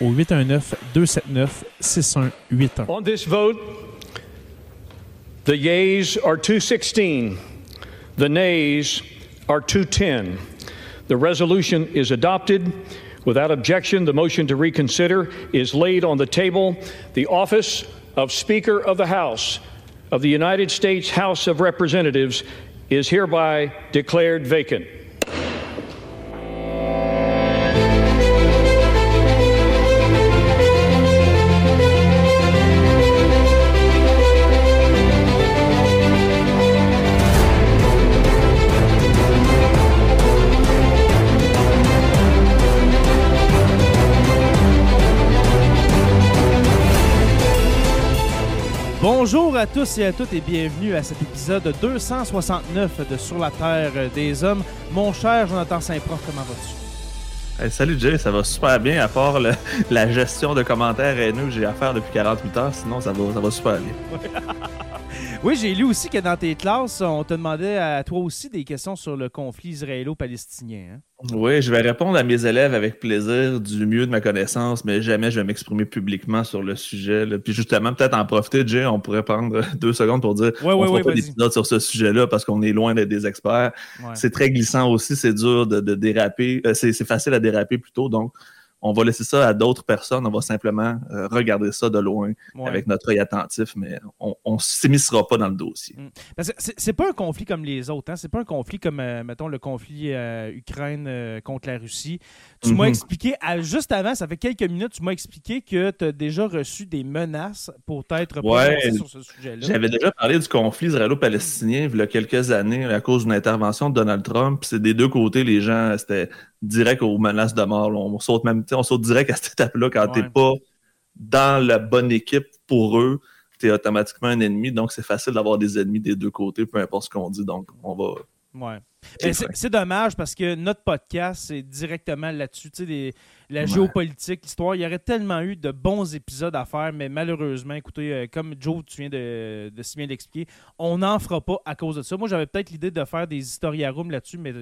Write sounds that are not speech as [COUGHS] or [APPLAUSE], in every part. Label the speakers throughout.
Speaker 1: au 819-279-6181.
Speaker 2: On this vote, the yeas are 216, the nays are 210. The resolution is adopted. Without objection, the motion to reconsider is laid on the table. The office of Speaker of the House of the United States House of Representatives is hereby declared vacant.
Speaker 1: Bonjour à tous et à toutes et bienvenue à cet épisode 269 de Sur la Terre des Hommes. Mon cher Jonathan Saint-Prof, comment vas-tu?
Speaker 3: Hey, salut Jay, ça va super bien à part le- la gestion de commentaires haineux que j'ai à faire depuis 48 heures, sinon ça va, ça va super bien. [LAUGHS]
Speaker 1: Oui, j'ai lu aussi que dans tes classes, on te demandait à toi aussi des questions sur le conflit israélo-palestinien. hein?
Speaker 3: Oui, je vais répondre à mes élèves avec plaisir du mieux de ma connaissance, mais jamais je vais m'exprimer publiquement sur le sujet. là. Puis justement, peut-être en profiter, Jay, on pourrait prendre [LAUGHS] deux secondes pour dire
Speaker 1: Ouais,
Speaker 3: on
Speaker 1: ouais,
Speaker 3: fera
Speaker 1: ouais,
Speaker 3: pas
Speaker 1: vas-y.
Speaker 3: d'épisode sur ce sujet-là parce qu'on est loin d'être des experts. C'est très glissant aussi, c'est dur de, de déraper. Euh, c'est c'est facile à déraper plutôt, donc on va laisser ça à d'autres personnes. On va simplement euh, regarder ça de loin
Speaker 1: Ouais.
Speaker 3: avec notre œil attentif, mais on ne s'immiscera pas dans le dossier.
Speaker 1: Parce que c'est pas un conflit comme les autres. Hein? C'est pas un conflit comme, euh, mettons, le conflit euh, Ukraine contre la Russie. Tu m'as
Speaker 3: Mhm.
Speaker 1: expliqué, à- juste avant, ça fait quelques minutes, tu m'as expliqué que tu as déjà reçu des menaces pour t'être
Speaker 3: Ouais.
Speaker 1: sur ce sujet-là.
Speaker 3: J'avais déjà parlé du conflit israélo-palestinien il y a quelques années à cause d'une intervention de Donald Trump. Puis C'est des deux côtés, les gens, c'était direct aux menaces de mort. là. On saute même, tu on saute direct à cette étape-là quand
Speaker 1: Ouais.
Speaker 3: t'es pas dans la bonne équipe pour eux. T'es automatiquement un ennemi, donc c'est facile d'avoir des ennemis des deux côtés, peu importe ce qu'on dit. Donc, on va.
Speaker 1: Ouais. Ben, c'est dommage parce que notre podcast, c'est directement là-dessus. Tu sais, la
Speaker 3: Ouais.
Speaker 1: géopolitique, l'histoire. Il y aurait tellement eu de bons épisodes à faire, mais malheureusement, écoutez, euh, comme Joe, tu viens de, de si bien l'expliquer, on n'en fera pas à cause de ça. Moi, j'avais peut-être l'idée de faire des historiarums là-dessus, mais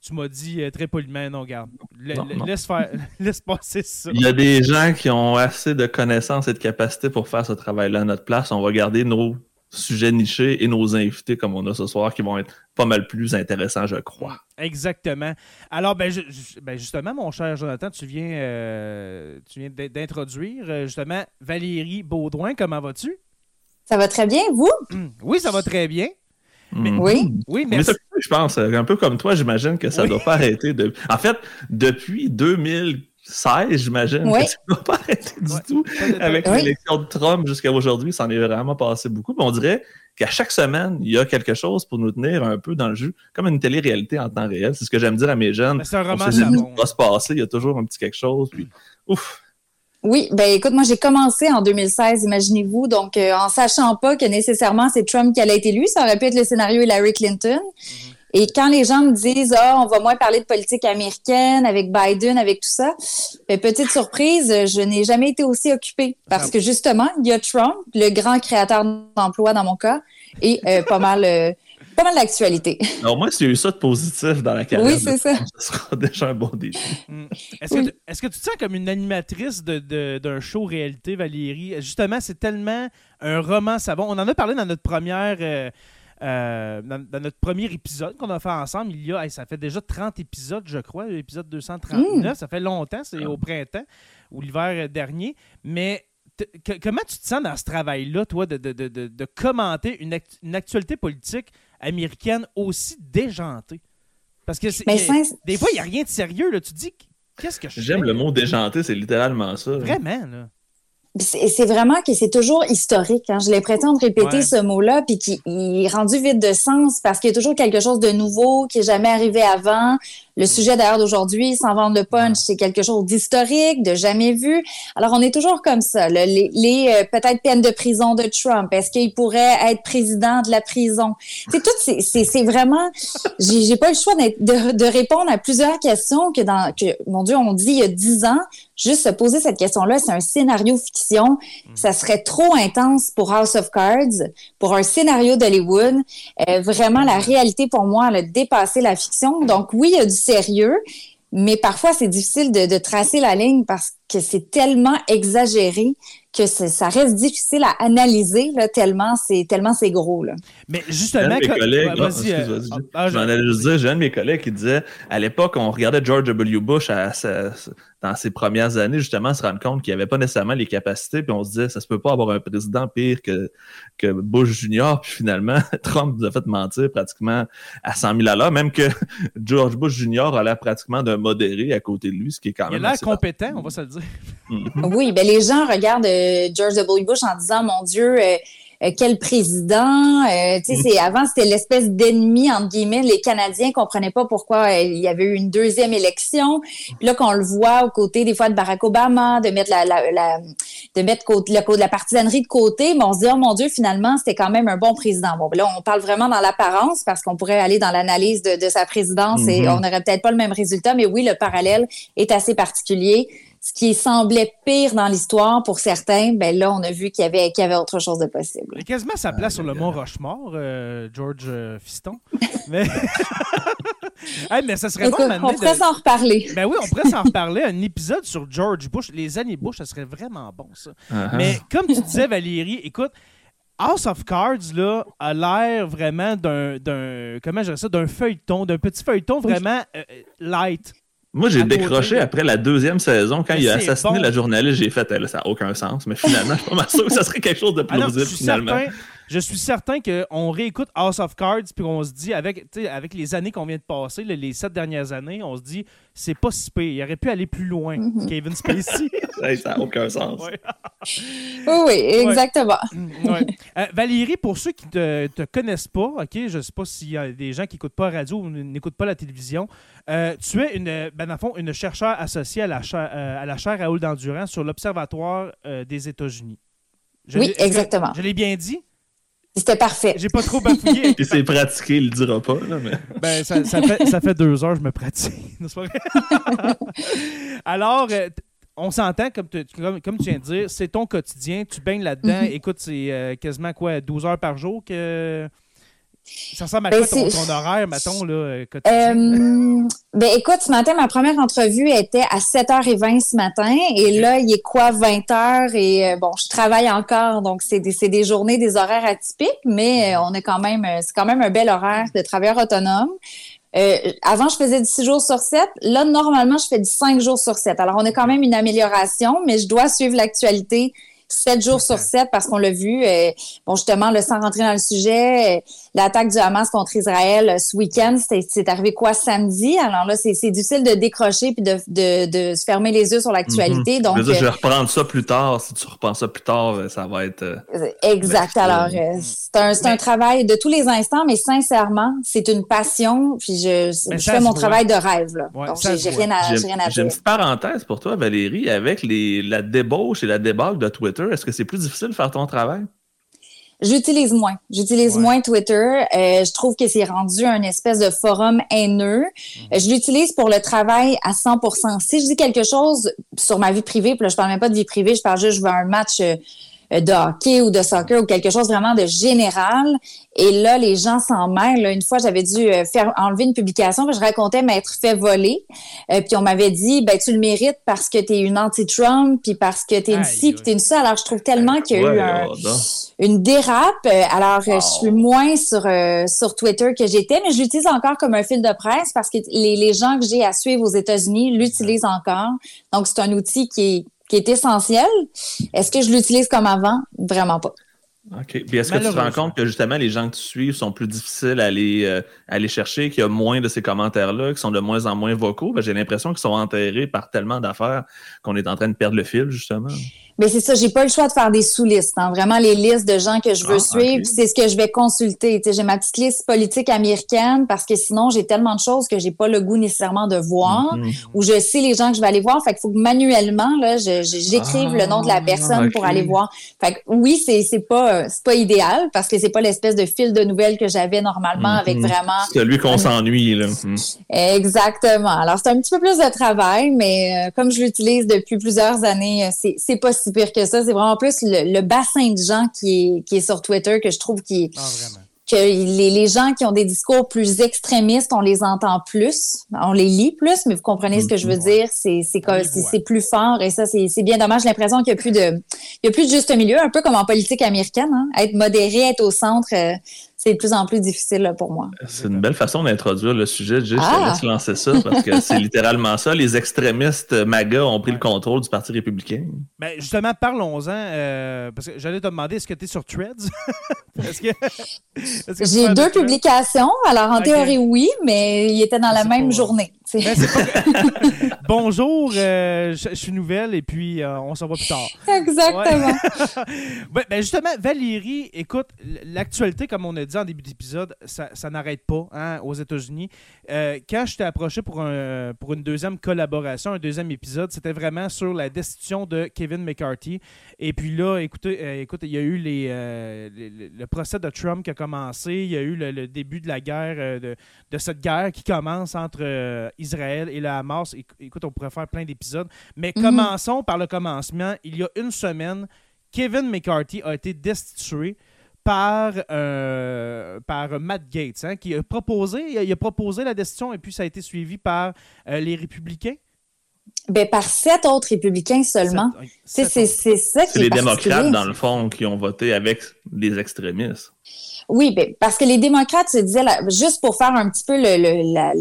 Speaker 1: tu m'as dit euh, très poliment, non, garde. La-
Speaker 3: Non,
Speaker 1: la-
Speaker 3: non.
Speaker 1: Laisse, faire, [LAUGHS] laisse passer ça.
Speaker 3: Il y a des gens qui ont assez de connaissances et de capacités pour faire ce travail-là à notre place. On va garder nos sujets nichés et nos invités comme on a ce soir qui vont être pas mal plus intéressants, je crois.
Speaker 1: Exactement. Alors, ben, ben, justement, mon cher Jonathan, tu viens, euh, tu viens d'in- d'introduire euh, justement Valérie Baudouin. Comment vas-tu?
Speaker 4: Ça va très bien, vous? [CLEARS THROAT]
Speaker 1: Oui, ça va très bien.
Speaker 3: Mhm.
Speaker 4: Oui.
Speaker 1: Oui, merci.
Speaker 3: Ça, je pense, euh, un peu comme toi, j'imagine que ça
Speaker 1: Oui.
Speaker 3: doit pas arrêter. De... En fait, depuis 2016, j'imagine
Speaker 4: Oui.
Speaker 3: que ça doit pas arrêter du tout. Avec
Speaker 4: Oui.
Speaker 3: l'élection de Trump jusqu'à aujourd'hui, ça en est vraiment passé beaucoup. Puis on dirait qu'à chaque semaine, il y a quelque chose pour nous tenir un peu dans le jus, comme une télé-réalité en temps réel. C'est ce que j'aime dire à mes jeunes.
Speaker 1: Ben, c'est un
Speaker 3: On
Speaker 1: roman
Speaker 3: sait qui va se passer, il y a toujours un petit quelque chose. Puis, ouf,
Speaker 4: Oui, ben écoute, moi j'ai commencé en 2016, imaginez-vous, donc euh, en sachant pas que nécessairement c'est Trump qui allait être élu, ça aurait pu être le scénario Hillary Clinton. Et quand les gens me disent ah on va moins parler de politique américaine avec Biden avec tout ça, ben, petite surprise, je n'ai jamais été aussi occupée parce que justement il y a Trump, le grand créateur d'emplois dans mon cas, et euh, pas mal. Euh, pas mal d'actualité.
Speaker 3: Au moins, s'il y a eu ça de positif dans la carrière,
Speaker 4: oui, c'est ça.
Speaker 3: ce sera [LAUGHS] déjà un bon défi.
Speaker 1: Mm. Est-ce que, est que, tu te sens comme une animatrice d'un de, show réalité, Valérie? Justement, c'est tellement un roman savon. On en a parlé dans notre première. Euh, euh, dans, notre premier épisode qu'on a fait ensemble, il y a, ça fait déjà 30 épisodes, je crois, l'épisode 239, mm. ça fait longtemps, c'est au printemps ou l'hiver dernier, mais comment tu te sens dans ce travail-là, toi, de, de, de, de commenter une, une, actualité politique américaine aussi déjantée? Parce que des fois, il n'y a rien de sérieux. Là. Tu te dis, qu'est-ce que je
Speaker 3: J'aime le mot déjanté, c'est littéralement ça.
Speaker 1: Vraiment, là
Speaker 4: c'est vraiment que c'est toujours historique. Hein. Je l'ai prétends de répéter ce mot-là, puis qui est rendu vide de sens parce qu'il y a toujours quelque chose de nouveau qui n'est jamais arrivé avant. Le sujet d'ailleurs d'aujourd'hui, sans vendre le punch, c'est quelque chose d'historique, de jamais vu. Alors on est toujours comme ça. les, les euh, peut-être peines de prison de Trump. Est-ce qu'il pourrait être président de la prison? C'est tout. C'est vraiment. J'ai pas le choix de, de, répondre à plusieurs questions que dans que mon Dieu on dit il y a dix ans juste se poser cette question-là, c'est un scénario fiction. Mm. Ça serait trop intense pour House of Cards, pour un scénario d'Hollywood. Euh, vraiment, la réalité, pour moi, elle a dépassé la fiction. Donc, oui, il y a du sérieux, mais parfois, c'est difficile de, de, tracer la ligne parce que c'est tellement exagéré que ça reste difficile à analyser là, tellement c'est tellement c'est gros là.
Speaker 1: Mais justement,
Speaker 3: mes collègues, j'en ai juste dire, j'ai un de mes collègues qui disait à l'époque on regardait George W. Bush dans ses premières années justement se rendre compte qu'il n'y avait pas nécessairement les capacités puis on se disait ça se peut pas avoir un président pire que que Bush Junior puis finalement [LAUGHS] Trump nous a fait mentir pratiquement à 100 000 à l'heure même que [LAUGHS] George Bush Junior a l'air pratiquement d'un modéré à côté de lui ce qui est quand même
Speaker 1: il a l'air compétent on va se le dire
Speaker 4: Mm-hmm. Oui, ben les gens regardent euh, George W. Bush en disant, mon Dieu, euh, euh, quel président. Euh, c'est, avant, c'était l'espèce d'ennemi, entre guillemets. Les Canadiens comprenaient pas pourquoi il y avait eu une deuxième élection. Puis là, qu'on le voit aux côtés des fois de Barack Obama, de mettre la, la, de mettre côté, le, la partisanerie de côté, mais on se dit, oh mon Dieu, finalement, c'était quand même un bon président. Bon, là, on parle vraiment dans l'apparence parce qu'on pourrait aller dans l'analyse de, de sa présidence et mm-hmm. on n'aurait peut-être pas le même résultat, mais oui, le parallèle est assez particulier ce qui semblait pire dans l'histoire pour certains, ben là, on a vu qu'il y avait, qu'il y avait autre chose de possible.
Speaker 1: Il a quasiment sa place sur le mont Rochemort, euh, George euh, Fiston. [LAUGHS] mais... [LAUGHS] mais ça serait
Speaker 4: bon, On pourrait s'en reparler.
Speaker 1: Ben oui, on pourrait s'en reparler. Un épisode sur George Bush, les années Bush, ça serait vraiment bon, ça. Uh-huh. Mais comme tu disais, Valérie, écoute, House of Cards là, a l'air vraiment d'un, comment je ça, d'un feuilleton, d'un petit feuilleton vraiment euh, light.
Speaker 3: Moi, j'ai décroché après la deuxième saison. Quand il a assassiné la journaliste, j'ai fait, ça n'a aucun sens. Mais finalement, je suis pas mal sûr que ça serait quelque chose de plausible, finalement
Speaker 1: je suis certain qu'on réécoute House of Cards puis on se dit, avec, avec les années qu'on vient de passer, les sept dernières années, on se dit, c'est pas si pire. Il aurait pu aller plus loin, mm-hmm. Kevin Spacey. [LAUGHS]
Speaker 3: ça n'a aucun sens. [LAUGHS]
Speaker 4: oui, exactement. Mm,
Speaker 1: euh, Valérie, pour ceux qui ne te, connaissent pas, ok, je ne sais pas s'il y a des gens qui n'écoutent pas la radio ou n'écoutent pas la télévision, euh, tu es une, ben, fond, une chercheure associée à la, chaire, euh, à la chaire Raoul d'Endurance sur l'Observatoire des États-Unis.
Speaker 4: oui, exactement.
Speaker 1: je l'ai bien dit?
Speaker 4: C'était parfait.
Speaker 1: J'ai pas trop bafouillé. [LAUGHS]
Speaker 3: Il s'est pratiqué, il le dira pas. Là, mais...
Speaker 1: ben, ça, fait, ça fait deux heures que je me pratique. [LAUGHS] [LAUGHS] Alors, euh, on s'entend, comme, comme, tu viens de dire, c'est ton quotidien, tu baignes là-dedans. Mm-hmm. Écoute, c'est euh, quasiment quoi, 12 heures par jour que ça ressemble à ben, quoi ton, horaire, mettons, là, euh, quotidien?
Speaker 4: Euh, ben, écoute, ce matin, ma première entrevue était à 7h20 ce matin. Et là, il est quoi, 20h? Et euh, bon, je travaille encore. Donc, c'est des, des, journées, des horaires atypiques, mais on est quand même, c'est quand même un bel horaire de travailleur autonome. avant, je faisais du 6 jours sur 7. Là, normalement, je fais du 5 jours sur 7. Alors, on est quand même une amélioration, mais je dois suivre l'actualité 7 jours sur 7 parce qu'on l'a vu. Euh, bon, justement, le sans rentrer dans le sujet, l'attaque du Hamas contre Israël euh, ce week-end, c'est arrivé quoi samedi? Alors là, c'est difficile de décrocher puis de, de, de, se fermer les yeux sur l'actualité.
Speaker 3: Mm-hmm. Donc, je, vais reprendre ça plus tard. Si tu reprends ça plus tard, ça va être.
Speaker 4: exact. Alors, c'est un, un travail de tous les instants, mais sincèrement, c'est une passion. Puis je, je fais mon travail de rêve. Là. Donc, j'ai rien à, rien à
Speaker 3: J'ai une petite parenthèse pour toi, Valérie, avec les, la débauche et la débâcle de Twitter est-ce que c'est plus difficile de faire ton travail?
Speaker 4: J'utilise moins. J'utilise moins Twitter. Euh, je trouve que c'est rendu un espèce de forum haineux. Mhm. Je l'utilise pour le travail à 100% Si je dis quelque chose sur ma vie privée, puis là, je parle même pas de vie privée, je parle juste, je veux un match euh, euh, de hockey ou de soccer ou quelque chose vraiment de général. Et là, les gens s'en mêlent. Une fois, j'avais dû euh, faire enlever une publication que je racontais m'être fait voler. Euh, puis on m'avait dit, ben tu le mérites parce que tu es une anti-Trump, puis parce que tu es une ci, puis tu es une ça. Alors, je trouve tellement qu'il y a eu une dérape. Alors, je suis moins sur, sur Twitter que j'étais, mais je l'utilise encore comme un fil de presse parce que les, les gens que j'ai à suivre aux États-Unis l'utilisent encore. Donc, c'est un outil qui est qui est essentiel. Est-ce que je l'utilise comme avant? Vraiment pas.
Speaker 3: OK. Puis est-ce que tu te rends compte que justement les gens que tu suis sont plus difficiles à aller, euh, aller chercher, qu'il y a moins de ces commentaires-là, qui sont de moins en moins vocaux? Ben, j'ai l'impression qu'ils sont enterrés par tellement d'affaires qu'on est en train de perdre le fil, justement.
Speaker 4: Mais c'est ça, j'ai pas le choix de faire des sous-listes. Hein. Vraiment, les listes de gens que je veux ah, suivre, c'est ce que je vais consulter. J'ai ma petite liste politique américaine parce que sinon, j'ai tellement de choses que j'ai pas le goût nécessairement de voir mm-hmm. ou je sais les gens que je vais aller voir. Fait qu'il faut que manuellement, là, j'écrive le nom de la personne pour aller voir. Fait que oui, c'est, c'est pas, pas idéal parce que c'est pas l'espèce de fil de nouvelles que j'avais normalement avec mm-hmm. vraiment.
Speaker 3: C'est celui qu'on s'ennuie, là. [LAUGHS]
Speaker 4: Mm. Exactement. Alors, c'est un petit peu plus de travail, mais euh, comme je l'utilise depuis plusieurs années, c'est, c'est possible pire que ça. C'est vraiment plus le, bassin de gens qui est, qui est sur Twitter que je trouve qui ah, que les, les, gens qui ont des discours plus extrémistes, on les entend plus, on les lit plus, mais vous comprenez ce que je veux dire, c'est c'est plus fort et ça c'est bien dommage. J'ai l'impression qu'il y a plus de il y a plus de juste milieu, un peu comme en politique américaine, hein. être modéré, être au centre, euh, c'est de plus en plus difficile pour moi.
Speaker 3: C'est une belle façon d'introduire le sujet. Juste, je te ah! laisse lancer ça parce que c'est littéralement ça. Les extrémistes MAGA ont pris le contrôle du Parti républicain.
Speaker 5: Ben, justement, parlons-en. Euh, parce que j'allais te demander, est-ce que tu es sur Threads? [LAUGHS]
Speaker 4: J'ai deux publications. Alors, en théorie, oui, mais ils étaient dans la même journée. Ben, [LAUGHS]
Speaker 5: Bonjour, euh, je, suis nouvelle et puis euh, on s'en va plus tard.
Speaker 4: Exactement. [LAUGHS]
Speaker 5: ben, justement, Valérie, écoute, l'actualité, comme on a dit en début d'épisode, ça, n'arrête pas hein, aux États-Unis. Euh, quand je t'ai approché pour, un, pour une deuxième collaboration, un deuxième épisode, c'était vraiment sur la destitution de Kevin McCarthy. Et puis là, écoutez, écoute, il y a eu les, le procès de Trump qui a commencé, il y a eu le, début de la guerre, de, de, cette guerre qui commence entre Israël et le Hamas. Écoute, on pourrait faire plein d'épisodes. Mais mhm. commençons par le commencement. Il y a une semaine, Kevin McCarthy a été destitué par, euh, par Matt Gates, hein, qui a proposé, il a, proposé la destitution et puis ça a été suivi par euh, les républicains?
Speaker 4: Ben, par sept autres républicains seulement. C'est ça
Speaker 3: C'est les démocrates, dans le fond, qui ont voté avec les extrémistes.
Speaker 4: Oui, ben, parce que les démocrates se disaient, juste pour faire un petit peu le, la,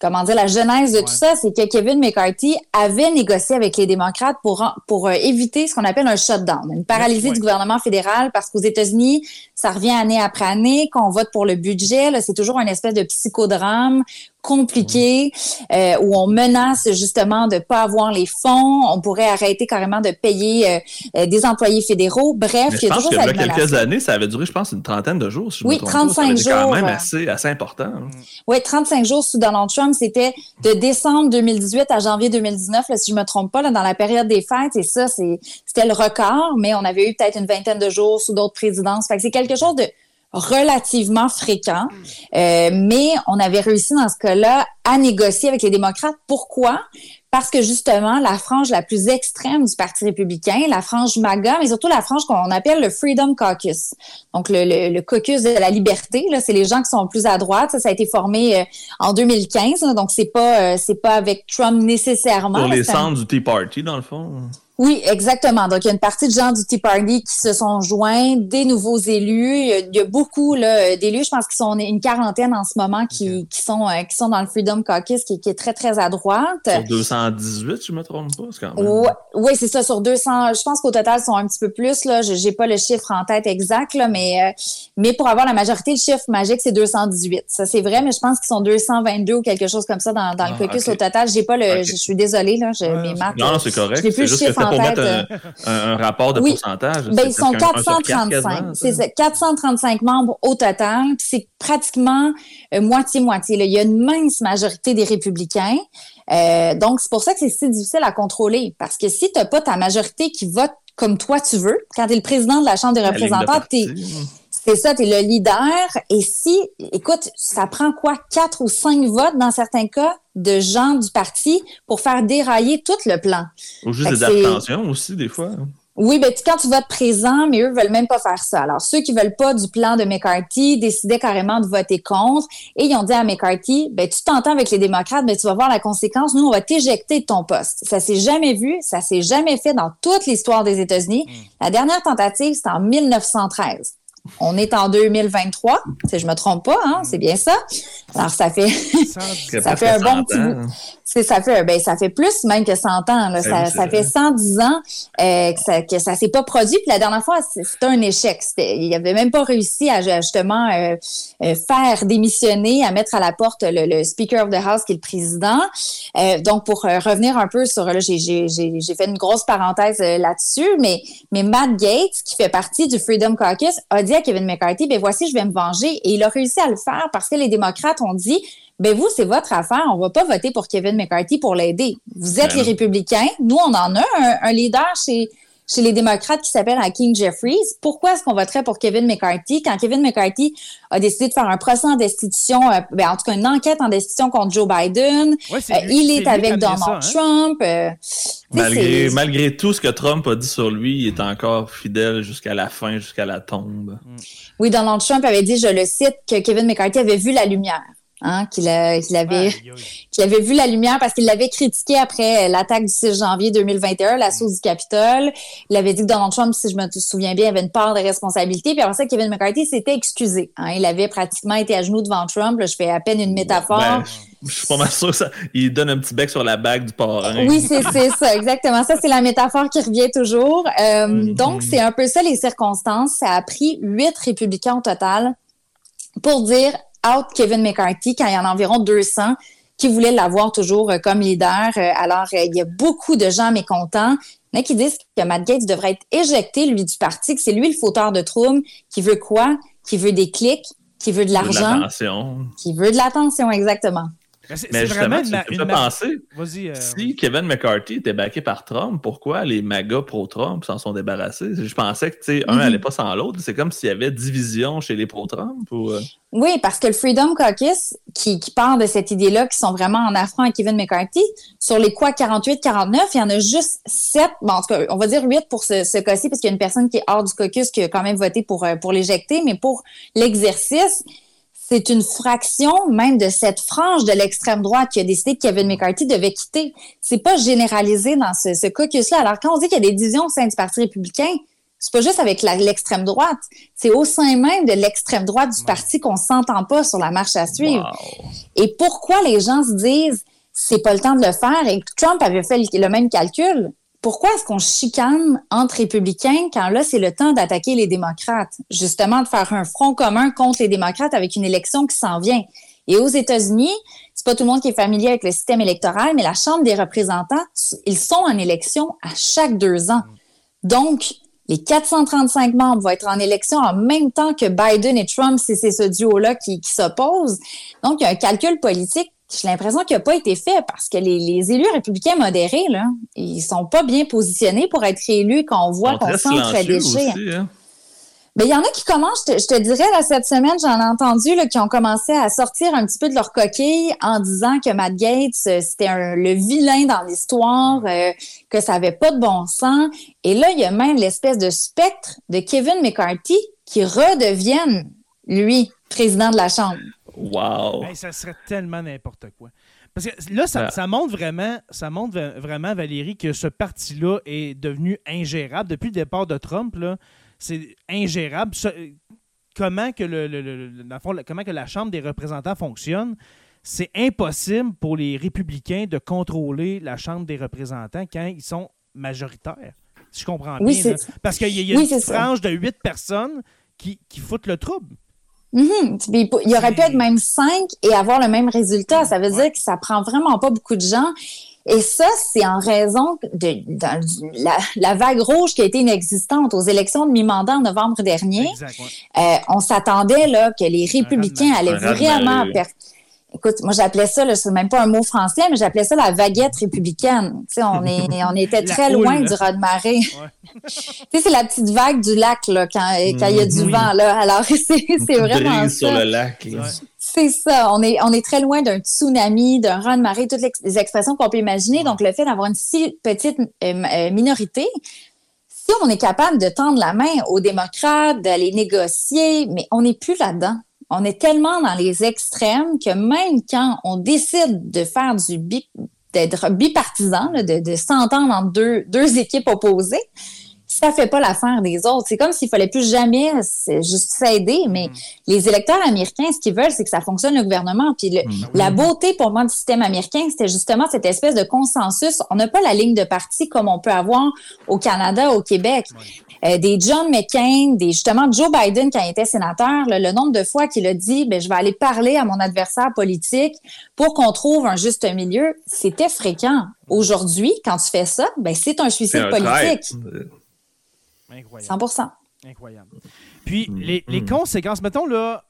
Speaker 4: comment dire, la genèse de tout ça, c'est que Kevin McCarthy avait négocié avec les démocrates pour, pour euh, éviter ce qu'on appelle un shutdown, une paralysie du gouvernement fédéral, parce qu'aux États-Unis, ça revient année après année, qu'on vote pour le budget, c'est toujours une espèce de psychodrame compliqué euh, où on menace justement de pas avoir les fonds, on pourrait arrêter carrément de payer euh, euh, des employés fédéraux. Bref,
Speaker 3: il y a que quelques années, ça avait duré, je pense, une trentaine de jours.
Speaker 4: oui, 35 jours. quand
Speaker 3: même assez, assez important. Hein.
Speaker 4: Oui, 35 jours sous Donald Trump, c'était de décembre 2018 à janvier 2019, si je me trompe pas, là, dans la période des fêtes. Et ça, c'était le record, mais on avait eu peut-être une vingtaine de jours sous d'autres présidences. Fait que c'est quelque chose de relativement fréquent, euh, mais on avait réussi dans ce cas-là à négocier avec les démocrates. Pourquoi? Parce que justement, la frange la plus extrême du Parti républicain, la frange MAGA, mais surtout la frange qu'on appelle le Freedom Caucus, donc le, le, caucus de la liberté, là, c'est les gens qui sont plus à droite. Ça, ça a été formé euh, en 2015, donc c'est pas euh, c'est pas avec Trump nécessairement.
Speaker 3: Pour les centres du Tea Party, dans le fond.
Speaker 4: Oui, exactement. Donc, il y a une partie de gens du Tea Party qui se sont joints, des nouveaux élus. Il y a, beaucoup d'élus, je pense qu'ils sont une quarantaine en ce moment qui, qui, sont, euh, qui sont dans le Freedom Caucus, qui, qui, est très, très à droite.
Speaker 3: Sur 218, je me trompe pas, quand
Speaker 4: même... Oui, c'est ça, sur 200. Je pense qu'au total, ils sont un petit peu plus. Là. Je n'ai pas le chiffre en tête exact, là, mais, euh, mais pour avoir la majorité, le chiffre magique, c'est 218. Ça, c'est vrai, mais je pense qu'ils sont 222 ou quelque chose comme ça dans, dans le ah, caucus au total. J'ai pas le, je, suis désolée, là, je, mes.
Speaker 3: Non, c'est correct. Plus le chiffre pour mettre un, rapport de pourcentage.
Speaker 4: Ben, ils sont 435. C'est 435 membres au total. C'est pratiquement euh, moitié-moitié. il y a une mince majorité des républicains. Euh, donc, c'est pour ça que c'est si difficile à contrôler. Parce que si tu n'as pas ta majorité qui vote comme toi tu veux, quand tu es le président de la Chambre des représentants, tu C'est ça, tu es le leader. Et si, écoute, ça prend quoi, quatre ou cinq votes dans certains cas de gens du parti pour faire dérailler tout le plan?
Speaker 3: Ou juste des abstentions aussi, des fois. Hein.
Speaker 4: Oui, ben, quand tu votes présent, mais eux veulent même pas faire ça. Alors, ceux qui veulent pas du plan de McCarthy décidaient carrément de voter contre et ils ont dit à McCarthy, ben, tu t'entends avec les démocrates, mais tu vas voir la conséquence. Nous, on va t'éjecter de ton poste. Ça s'est jamais vu, ça s'est jamais fait dans toute l'histoire des États-Unis. Hmm. La dernière tentative, c'était en 1913. On est en 2023, si je me trompe pas, hein, c'est bien ça. Alors ça fait ça [LAUGHS] fait un bon petit bout. ça fait ben ça fait plus même que 100 ans là. Ben ça, fait 110 ans euh, que ça que ça s'est pas produit. Puis la dernière fois c'était un échec. Il avait même pas réussi à justement euh, euh, faire démissionner, à mettre à la porte le, Speaker of the House qui est le président. Euh, donc pour revenir un peu sur là, j'ai fait une grosse parenthèse là-dessus, mais mais Matt Gates qui fait partie du Freedom Caucus a dit à Kevin McCarthy, ben voici, je vais me venger. Et il a réussi à le faire parce que les démocrates ont dit, ben vous, c'est votre affaire, on va pas voter pour Kevin McCarthy pour l'aider. Vous êtes ben les républicains. Nous, on en a un leader chez chez les démocrates qui s'appelle King Jeffries. Pourquoi est-ce qu'on voterait pour Kevin McCarthy? Quand Kevin McCarthy a décidé de faire un procès en destitution, euh, ben, en tout cas une enquête en destitution contre Joe Biden? Euh, il est, avec Donald hein? Trump. Euh,
Speaker 3: malgré, malgré tout ce que Trump a dit sur lui, il est encore fidèle jusqu'à la fin, jusqu'à la tombe.
Speaker 4: Oui, Donald Trump avait dit, je le cite, que Kevin McCarthy avait vu la lumière. Hein, qu'il avait, [LAUGHS] avait vu la lumière parce qu'il l'avait critiqué après l'attaque du 6 janvier 2021, l'assaut du Capitole. Il avait dit que Donald Trump, si je me souviens bien, avait une part de responsabilité. Puis après ça, Kevin McCarthy s'était excusé. Hein. il avait pratiquement été à genoux devant Trump. je fais à peine une métaphore. Ben,
Speaker 3: je suis pas mal sûr ça. Il donne un petit bec sur la bague du parrain.
Speaker 4: Oui, c'est ça, exactement. Ça, c'est la métaphore qui revient toujours. Euh, mm-hmm. Donc, c'est un peu ça les circonstances. Ça a pris huit républicains au total pour dire out Kevin McCarthy quand il y en a environ 200 qui voulaient l'avoir toujours euh, comme leader. Euh, alors, euh, il y a beaucoup de gens mécontents. Il y en a qui disent que Matt Gates devrait être éjecté, lui, du parti, que c'est lui le fauteur de troubles, qui veut quoi? Qui veut des clics, qui veut de l'argent. Qui veut de l'attention, exactement.
Speaker 3: Mais justement, tu me fais penser, euh, si Kevin McCarthy était backé par Trump, pourquoi les magas pro-Trump s'en sont débarrassés? Je pensais que, tu sais, un n'allait mhm. pas sans l'autre. C'est comme s'il y avait division chez les pro-Trump. Euh?
Speaker 4: Oui, parce que le Freedom Caucus, qui, qui part de cette idée-là, qui sont vraiment en affront à Kevin McCarthy, sur les quoi 48-49, il y en a juste 7, bon, en tout cas, on va dire 8 pour ce, ce cas-ci, parce qu'il y a une personne qui est hors du caucus qui a quand même voté pour, euh, pour l'éjecter, mais pour l'exercice, c'est une fraction même de cette frange de l'extrême droite qui a décidé que Kevin McCarthy devait quitter. C'est pas généralisé dans ce, ce caucus-là. Alors, quand on dit qu'il y a des divisions au sein du Parti républicain, c'est pas juste avec l'extrême droite, c'est au sein même de l'extrême droite du parti qu'on s'entend pas sur la marche à suivre. Et pourquoi les gens se disent c'est pas le temps de le faire? Et Trump avait fait le même calcul pourquoi est-ce qu'on chicane entre républicains quand là, c'est le temps d'attaquer les démocrates? Justement, de faire un front commun contre les démocrates avec une élection qui s'en vient. Et aux États-Unis, c'est pas tout le monde qui est familier avec le système électoral, mais la Chambre des représentants, ils sont en élection à chaque deux ans. Donc, les 435 membres vont être en élection en même temps que Biden et Trump, si c'est ce duo-là qui, qui s'oppose. Donc, il y a un calcul politique j'ai l'impression qu'il n'a pas été fait parce que les, élus républicains modérés, là, ils sont pas bien positionnés pour être élus quand on voit qu'on centre déchets. Hein. Mais il y en a qui commencent, je te, dirais, là, cette semaine, j'en ai entendu, là, qui ont commencé à sortir un petit peu de leur coquille en disant que Matt Gates, euh, c'était le vilain dans l'histoire, euh, que ça avait pas de bon sens. Et là, il y a même l'espèce de spectre de Kevin McCarthy qui redevienne, lui, président de la Chambre.
Speaker 3: Wow!
Speaker 5: ça serait tellement n'importe quoi. Parce que là, ça, montre vraiment, ça montre vraiment, Valérie, que ce parti-là est devenu ingérable. Depuis le départ de Trump, c'est ingérable. comment, que le, comment que la Chambre des représentants fonctionne, c'est impossible pour les républicains de contrôler la Chambre des représentants quand ils sont majoritaires. Si je comprends bien. Parce qu'il y a, une frange de huit personnes qui, qui foutent le trouble.
Speaker 4: Mhm. Il aurait pu être même cinq et avoir le même résultat. Ça veut dire que ça prend vraiment pas beaucoup de gens. Et ça, c'est en raison de, la, vague rouge qui a été inexistante aux élections de mi-mandat en novembre dernier. Euh, on s'attendait là que les républicains allaient vraiment écoute, moi j'appelais ça, c'est même pas un mot français, mais j'appelais ça la vaguette républicaine. Tu sais, on, est, [LAUGHS] on était très loin du raz de marée. [LAUGHS] tu sais, c'est la petite vague du lac là, quand, quand il y a du vent. Là. Alors, [LAUGHS] c'est vraiment ça.
Speaker 3: sur le lac.
Speaker 4: C'est ça. On est, on est très loin d'un tsunami, d'un raz de marée, toutes les expressions qu'on peut imaginer. Donc, le fait d'avoir une si petite euh, euh, minorité, si on est capable de tendre la main aux démocrates, d'aller négocier, mais on n'est plus là-dedans. On est tellement dans les extrêmes que même quand on décide de faire du d'être bipartisan, de, s'entendre entre deux équipes opposées, ça fait pas l'affaire des autres. C'est comme s'il fallait plus jamais juste s'aider. Mais mm. les électeurs américains, ce qu'ils veulent, c'est que ça fonctionne le gouvernement. Puis mm. la beauté pour moi du système américain, c'était justement cette espèce de consensus. On n'a pas la ligne de parti comme on peut avoir au Canada, au Québec. Euh, des John McCain, des justement Joe Biden quand il était sénateur, le nombre de fois qu'il a dit, ben je vais aller parler à mon adversaire politique pour qu'on trouve un juste milieu, c'était fréquent. Aujourd'hui, quand tu fais ça, ben c'est un suicide politique.
Speaker 1: Incroyable.
Speaker 4: 100%
Speaker 1: Incroyable. Puis, mm. les, les conséquences, mettons, là,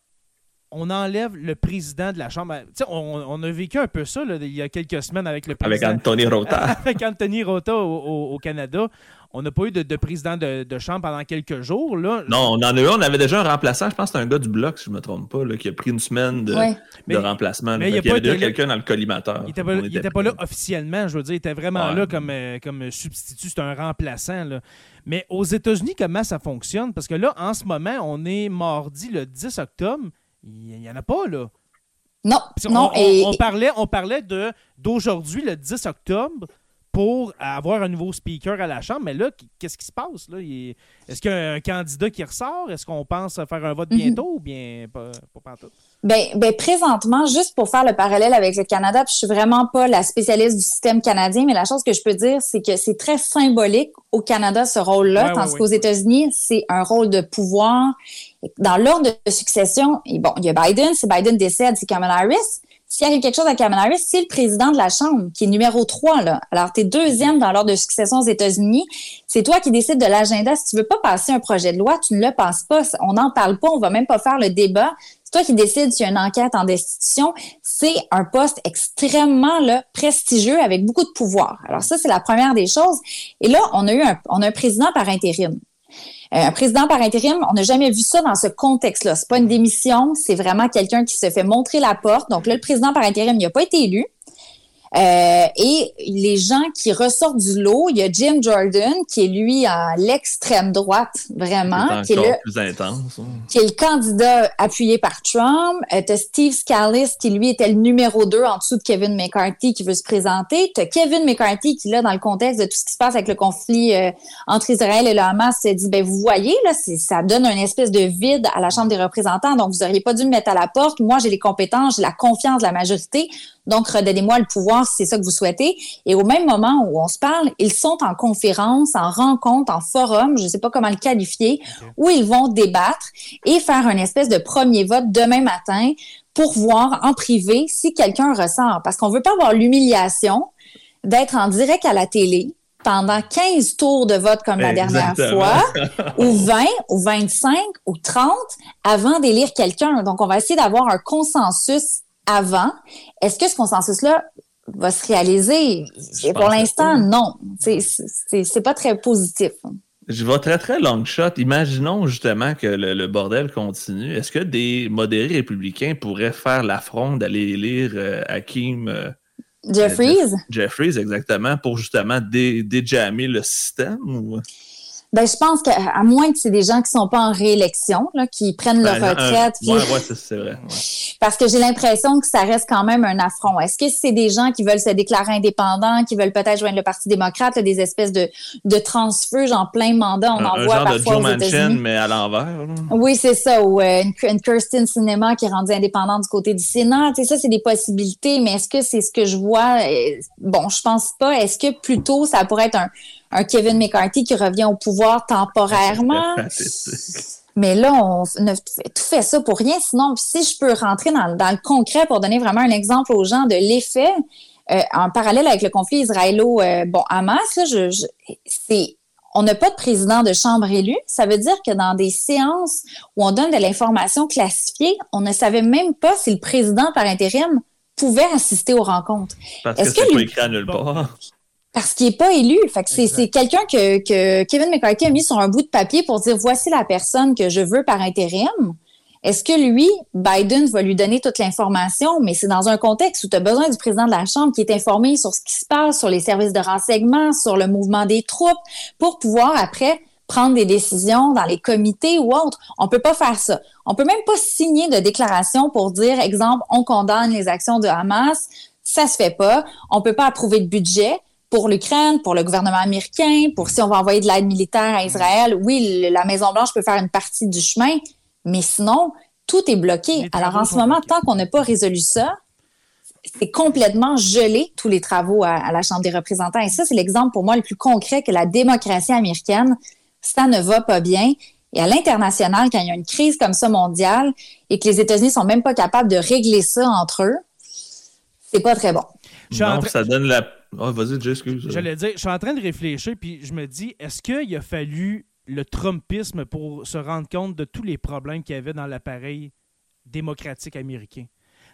Speaker 1: on enlève le président de la Chambre. On, on, a vécu un peu ça là, il y a quelques semaines avec le président.
Speaker 3: Avec Anthony Rota. [LAUGHS]
Speaker 1: avec Anthony Rota au, Canada. On n'a pas eu de, président de, Chambre pendant quelques jours. Là.
Speaker 3: Non, on en a eu. On avait déjà un remplaçant. Je pense que c'est un gars du Bloc, si je ne me trompe pas, là, qui a pris une semaine de, remplacement. Mais il y, avait déjà quelqu'un dans le collimateur.
Speaker 1: Il n'était pas, là officiellement, je veux dire. Il était vraiment là comme, euh, comme substitut. C'est un remplaçant. Là. Mais aux États-Unis, comment ça fonctionne? Parce que là, en ce moment, on est mardi le 10 octobre. Il n'y en a pas, là.
Speaker 4: Non, non.
Speaker 1: On, parlait, on parlait de d'aujourd'hui, le 10 octobre, pour avoir un nouveau speaker à la Chambre. Mais là, qu'est-ce qui se passe? Là? Est-ce qu'il y a un candidat qui ressort? Est-ce qu'on pense faire un vote mhm. bientôt ou bien pas, pas, tout?
Speaker 4: Ben, ben, présentement, juste pour faire le parallèle avec le Canada, puis je suis vraiment pas la spécialiste du système canadien, mais la chose que je peux dire, c'est que c'est très symbolique au Canada ce rôle-là, tandis qu'aux États-Unis, c'est un rôle de pouvoir. Dans l'ordre de succession, et bon, il y a Biden, si Biden décède, c'est Kamala Harris. S'il arrive quelque chose à Kamala c'est le président de la Chambre qui est numéro 3. Là. Alors, tu es deuxième dans l'ordre de succession aux États-Unis. C'est toi qui décides de l'agenda. Si tu veux pas passer un projet de loi, tu ne le passes pas. On n'en parle pas. On va même pas faire le débat toi qui décides s'il y a une enquête en destitution, c'est un poste extrêmement prestigieux avec beaucoup de pouvoir. Alors ça, c'est la première des choses. Et là, on a eu un, on a un président par intérim. Euh, un président par intérim, on n'a jamais vu ça dans ce contexte-là. C'est pas une démission, c'est vraiment quelqu'un qui se fait montrer la porte. Donc là, le président par intérim, il n'a pas été élu. Euh, et les gens qui ressortent du lot, il y a Jim Jordan, qui est lui à l'extrême droite, vraiment.
Speaker 3: Qui est, le, plus intense. Hein.
Speaker 4: Qui est le candidat appuyé par Trump. Euh, tu as Steve Scalise, qui lui était le numéro 2 en dessous de Kevin McCarthy, qui veut se présenter. Tu as Kevin McCarthy, qui là, dans le contexte de tout ce qui se passe avec le conflit euh, entre Israël et le Hamas, s'est dit, ben vous voyez, là, ça donne une espèce de vide à la Chambre des représentants, donc vous n'auriez pas dû me mettre à la porte. Moi, j'ai les compétences, j'ai la confiance de la majorité. Donc, redonnez-moi le pouvoir si c'est ça que vous souhaitez. Et au même moment où on se parle, ils sont en conférence, en rencontre, en forum, je ne sais pas comment le qualifier, où ils vont débattre et faire un espèce de premier vote demain matin pour voir en privé si quelqu'un ressort. Parce qu'on ne veut pas avoir l'humiliation d'être en direct à la télé pendant 15 tours de vote comme la dernière fois, ou 20, ou 25, ou 30, avant d'élire quelqu'un. Donc, on va essayer d'avoir un consensus avant. Est-ce que ce consensus-là va se réaliser? pour l'instant, non. C'est pas très positif.
Speaker 3: Je vais très, très long shot. Imaginons justement que le, bordel continue. Est-ce que des modérés républicains pourraient faire l'affront d'aller lire euh, Hakim euh,
Speaker 4: Jeffries?
Speaker 3: Jeffries, exactement, pour justement déjammer le système? Ou...
Speaker 4: Ben, je pense qu'à moins que c'est des gens qui sont pas en réélection, là, qui prennent leur ben, retraite.
Speaker 3: Oui, ouais, c'est vrai.
Speaker 4: Parce que j'ai l'impression que ça reste quand même un affront. Est-ce que c'est des gens qui veulent se déclarer indépendants, qui veulent peut-être joindre le Parti démocrate, des espèces de, de transfuges en plein mandat, on en voit parfois aux États-Unis?
Speaker 3: mais à l'envers.
Speaker 4: Oui, c'est ça. Ou euh, une, Kirsten Cinema qui est rendue indépendante du côté du Sénat. Tu sais, ça, c'est des possibilités. Mais est-ce que c'est ce que je vois? Euh, bon, je pense pas. Est-ce que plutôt ça pourrait être un un Kevin McCarthy qui revient au pouvoir temporairement. [LAUGHS] Mais là, on a tout fait ça pour rien. Sinon, si je peux rentrer dans, le concret pour donner vraiment un exemple aux gens de l'effet, euh, en parallèle avec le conflit israélo-hamas, euh, c'est on n'a pas de président de chambre élu. Ça veut dire que dans des séances où on donne de l'information classifiée, on ne savait même pas si le président par intérim pouvait assister aux rencontres.
Speaker 3: Parce que c'est pas écrit à nulle part.
Speaker 4: Parce qu'il n'est pas élu. Fait que c'est quelqu'un que, que Kevin McCarthy a mis sur un bout de papier pour dire voici la personne que je veux par intérim. Est-ce que lui, Biden, va lui donner toute l'information, mais c'est dans un contexte où tu as besoin du président de la Chambre qui est informé sur ce qui se passe, sur les services de renseignement, sur le mouvement des troupes, pour pouvoir après prendre des décisions dans les comités ou autres. On peut pas faire ça. On peut même pas signer de déclaration pour dire, exemple, on condamne les actions de Hamas. Ça se fait pas. On peut pas approuver de budget pour l'Ukraine, pour le gouvernement américain, pour si on va envoyer de l'aide militaire à Israël. Oui, la Maison-Blanche peut faire une partie du chemin, mais sinon, tout est bloqué. Alors en ce moment, tant qu'on n'a pas résolu ça, c'est complètement gelé tous les travaux à, la Chambre des représentants. Et ça, c'est l'exemple pour moi le plus concret que la démocratie américaine, ça ne va pas bien. Et à l'international, quand il y a une crise comme ça mondiale et que les États-Unis sont même pas capables de régler ça entre eux, c'est pas très bon.
Speaker 3: Non, ça donne la. Oh, vas-y, excuse.
Speaker 1: J'allais dire, je suis en train de réfléchir, puis je me dis, est-ce qu'il a fallu le Trumpisme pour se rendre compte de tous les problèmes qu'il y avait dans l'appareil démocratique américain?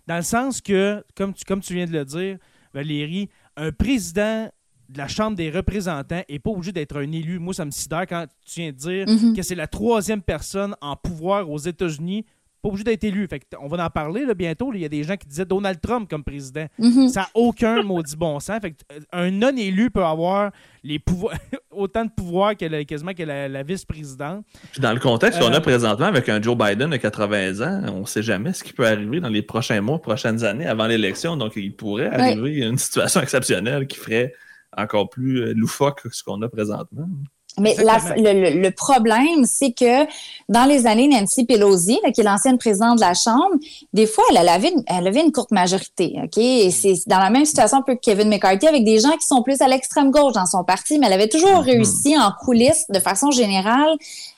Speaker 1: Dans le sens que, comme tu, comme tu viens de le dire, Valérie, un président de la Chambre des représentants n'est pas obligé d'être un élu. Moi, ça me sidère quand tu viens de dire mm-hmm. que c'est la troisième personne en pouvoir aux États-Unis pas obligé d'être élu. Fait on va en parler là, bientôt. Il y a des gens qui disaient Donald Trump comme président. Mhm. Ça n'a aucun [LAUGHS] maudit bon sens. Fait euh, un non-élu peut avoir les pouvoirs, [LAUGHS] autant de pouvoir que quasiment que la, vice-présidente.
Speaker 3: Dans le contexte qu'on a euh, présentement avec un Joe Biden de 80 ans, on ne sait jamais ce qui peut arriver dans les prochains mois, prochaines années avant l'élection. Donc, il pourrait arriver une situation [LAUGHS] exceptionnelle qui ferait encore plus euh, loufoque que ce qu'on a présentement.
Speaker 4: Mais le, le, problème, c'est que dans les années, Nancy Pelosi, qui est l'ancienne présidente de la Chambre, des fois, elle, avait, une, elle avait une courte majorité. OK? Et c'est dans la même situation que Kevin McCarthy, avec des gens qui sont plus à l'extrême gauche dans son parti, mais elle avait toujours mm-hmm. réussi en coulisses, de façon générale,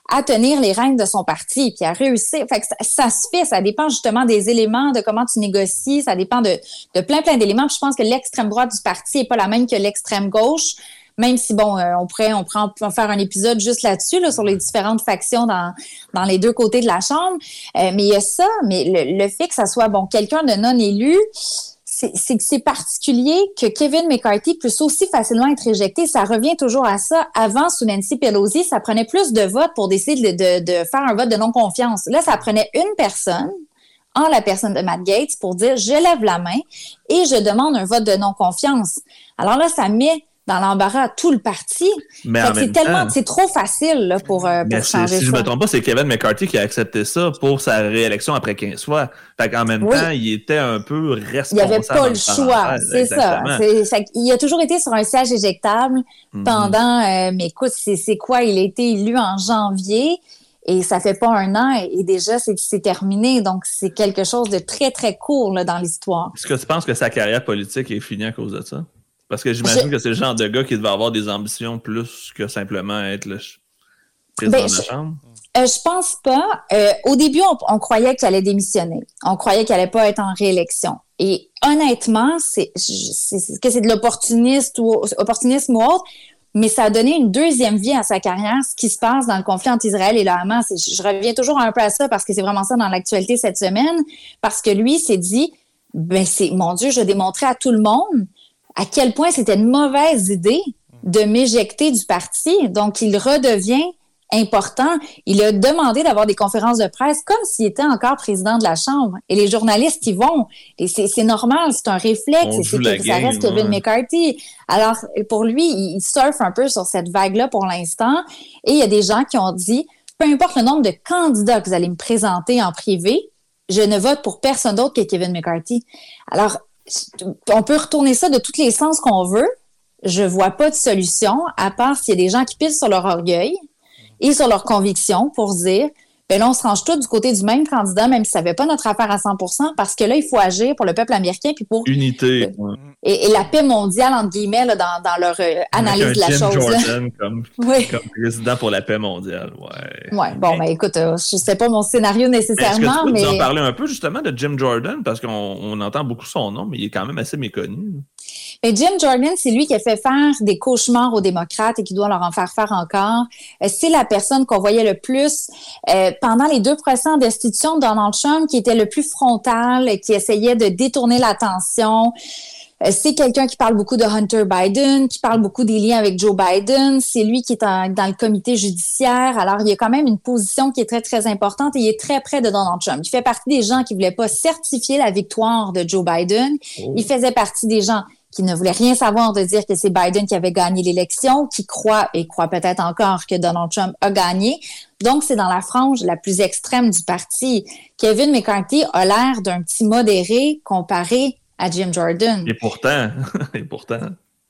Speaker 4: à tenir les rênes de son parti, puis à réussir. Fait que ça, se fait, ça dépend justement des éléments, de comment tu négocies, ça dépend de, de plein, plein d'éléments. je pense que l'extrême droite du parti n'est pas la même que l'extrême gauche. Même si, bon, euh, on pourrait, on prend, faire un épisode juste là-dessus, là, sur les différentes factions dans, dans les deux côtés de la Chambre. Euh, mais il y a ça, mais le, fait que ça soit, bon, quelqu'un de non élu, c'est que c'est particulier que Kevin McCarthy puisse aussi facilement être éjecté. Ça revient toujours à ça. Avant, sous Nancy Pelosi, ça prenait plus de votes pour décider de, de, de faire un vote de non-confiance. Là, ça prenait une personne en la personne de Matt Gates pour dire je lève la main et je demande un vote de non-confiance. Alors là, ça met dans l'embarras tout le parti. c'est tellement, c'est trop facile là, pour, euh, pour changer
Speaker 3: si je me trompe pas, c'est Kevin McCarthy qui a accepté ça pour sa réélection après 15 fois. Fait qu'en même temps, il était un peu responsable. Il
Speaker 4: n'y avait pas le choix, c'est ça. il a toujours été sur un siège éjectable mhm. pendant, euh, mais écoute, c'est quoi? Il a été élu en janvier. Et ça fait pas un an et déjà c'est terminé. Donc c'est quelque chose de très très court là, dans l'histoire.
Speaker 3: Est-ce que tu penses que sa carrière politique est finie à cause de ça? Parce que j'imagine que c'est le genre de gars qui devait avoir des ambitions plus que simplement être le président ben, de la Chambre.
Speaker 4: Euh, je pense pas. Euh, au début, on, croyait qu'il allait démissionner. On croyait qu'il allait pas être en réélection. Et honnêtement, c'est que c'est de l'opportunisme ou, opportunisme ou autre, mais ça a donné une deuxième vie à sa carrière, ce qui se passe dans le conflit entre Israël et le Hamas. je reviens toujours un peu à ça parce que c'est vraiment ça dans l'actualité cette semaine, parce que lui s'est dit, ben c'est mon Dieu, je démontrais à tout le monde à quel point c'était une mauvaise idée de m'éjecter du parti. Donc, il redevient important. Il a demandé d'avoir des conférences de presse comme s'il était encore président de la Chambre. Et les journalistes y vont. Et c'est normal, c'est un réflexe. Et c'est ça reste Kevin McCarthy. Alors, pour lui, il surfe un peu sur cette vague-là pour l'instant. Et il y a des gens qui ont dit, peu importe le nombre de candidats que vous allez me présenter en privé, je ne vote pour personne d'autre que Kevin McCarthy. Alors, on peut retourner ça de tous les sens qu'on veut. Je vois pas de solution, à part s'il y a des gens qui pilent sur leur orgueil et sur leur conviction pour dire ben là, on se range tous du côté du même candidat, même si ça n'avait pas notre affaire à 100 parce que là, il faut agir pour le peuple américain puis pour.
Speaker 3: Unité.
Speaker 4: Et, la paix mondiale, entre guillemets, là, dans, dans, leur euh, analyse de la chose.
Speaker 3: Jordan comme, [LAUGHS] comme, président pour la paix mondiale. Ouais.
Speaker 4: Ouais, bon, ben écoute, euh, je sais pas mon scénario nécessairement, mais.
Speaker 3: Est-ce que tu peux en parler un peu justement de Jim Jordan? Parce qu'on on entend beaucoup son nom, mais il est quand même assez méconnu.
Speaker 4: Mais Jim Jordan, c'est lui qui a fait faire des cauchemars aux démocrates et qui doit leur en faire faire encore. Euh, c'est la personne qu'on voyait le plus euh, pendant les deux procès en destitution de Donald Trump, qui était le plus frontal, qui essayait de détourner l'attention. Euh, c'est quelqu'un qui parle beaucoup de Hunter Biden, qui parle beaucoup des liens avec Joe Biden. C'est lui qui est dans le comité judiciaire. Alors, il y a quand même une position qui est très, très importante et il est très près de Donald Trump. Il fait partie des gens qui voulaient pas certifier la victoire de Joe Biden. Oh. Il faisait partie des gens qui ne voulaient rien savoir de dire que c'est Biden qui avait gagné l'élection, qui croit et croit peut-être encore que Donald Trump a gagné. Donc, c'est dans la frange la plus extrême du parti. Kevin McCarthy a l'air d'un petit modéré comparé à Jim Jordan.
Speaker 3: Et pourtant, [LAUGHS] et pourtant.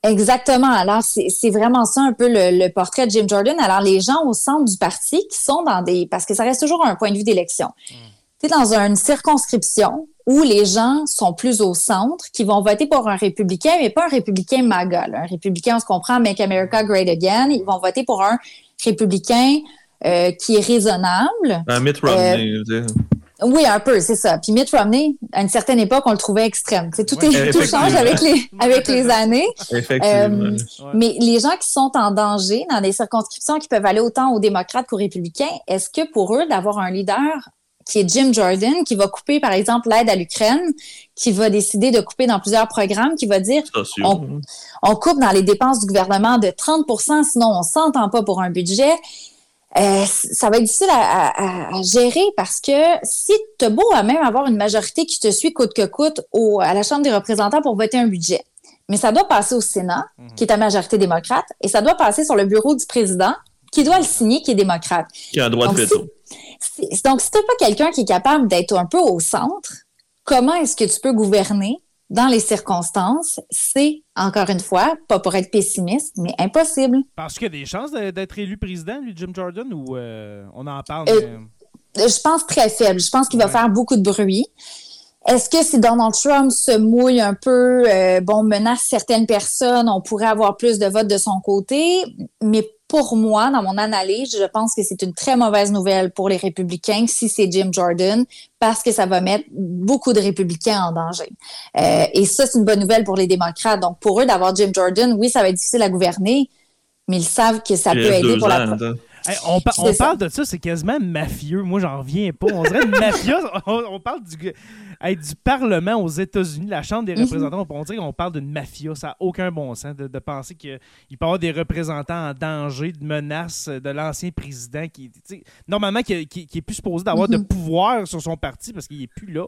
Speaker 4: Exactement. Alors, c'est vraiment ça un peu le, portrait de Jim Jordan. Alors, les gens au centre du parti qui sont dans des... Parce que ça reste toujours un point de vue d'élection. Mm. Tu es dans une circonscription où les gens sont plus au centre, qui vont voter pour un républicain, mais pas un républicain MAGA. Un républicain, on se comprend, Make America Great Again. Ils vont voter pour un républicain euh, qui est raisonnable.
Speaker 3: Un Mitt Romney. Euh,
Speaker 4: oui, un peu, c'est ça. Puis Mitt Romney, à une certaine époque, on le trouvait extrême. tout, est, tout change avec les, avec les années.
Speaker 3: Effectivement. Euh,
Speaker 4: mais les gens qui sont en danger dans des circonscriptions qui peuvent aller autant aux démocrates qu'aux républicains, est-ce que pour eux, d'avoir un leader qui est Jim Jordan, qui va couper, par exemple, l'aide à l'Ukraine, qui va décider de couper dans plusieurs programmes, qui va dire on, on, coupe dans les dépenses du gouvernement de 30% sinon on s'entend pas pour un budget. Euh, ça va être difficile à, gérer parce que si tu as beau à même avoir une majorité qui te suit coûte que coûte au, à la Chambre des représentants pour voter un budget, mais ça doit passer au Sénat, mhm. qui est à majorité démocrate, et ça doit passer sur le bureau du président, qui doit le signer, qui est démocrate.
Speaker 3: Qui a un droit de veto.
Speaker 4: donc, si tu n'es pas quelqu'un qui est capable d'être un peu au centre, comment est-ce que tu peux gouverner dans les circonstances, c'est, encore une fois, pas pour être pessimiste, mais impossible.
Speaker 1: Parce qu'il y a des chances d'être élu président, lui, Jim Jordan, ou euh, on en parle?
Speaker 4: Euh, je pense très faible. Je pense qu'il va faire beaucoup de bruit. Est-ce que si Donald Trump se mouille un peu, euh, bon, menace certaines personnes, on pourrait avoir plus de votes de son côté, mais pour moi, dans mon analyse, je pense que c'est une très mauvaise nouvelle pour les républicains si c'est Jim Jordan, parce que ça va mettre beaucoup de républicains en danger. Euh, et ça, c'est une bonne nouvelle pour les démocrates. Donc, pour eux, d'avoir Jim Jordan, oui, ça va être difficile à gouverner, mais ils savent que ça peut aider pour la
Speaker 1: on, parle de ça, c'est quasiment mafieux. Moi, j'en reviens pas. On dirait mafia. [LAUGHS] On, parle du, du Parlement aux États-Unis, la Chambre des mhm. représentants. On dirait qu'on parle d'une mafia. Ça n'a aucun bon sens de, penser qu'il peut y avoir des représentants en danger, de menaces de l'ancien président qui, normalement, qui, est plus supposé d'avoir de mhm. pouvoir sur son parti parce qu'il n'est plus là.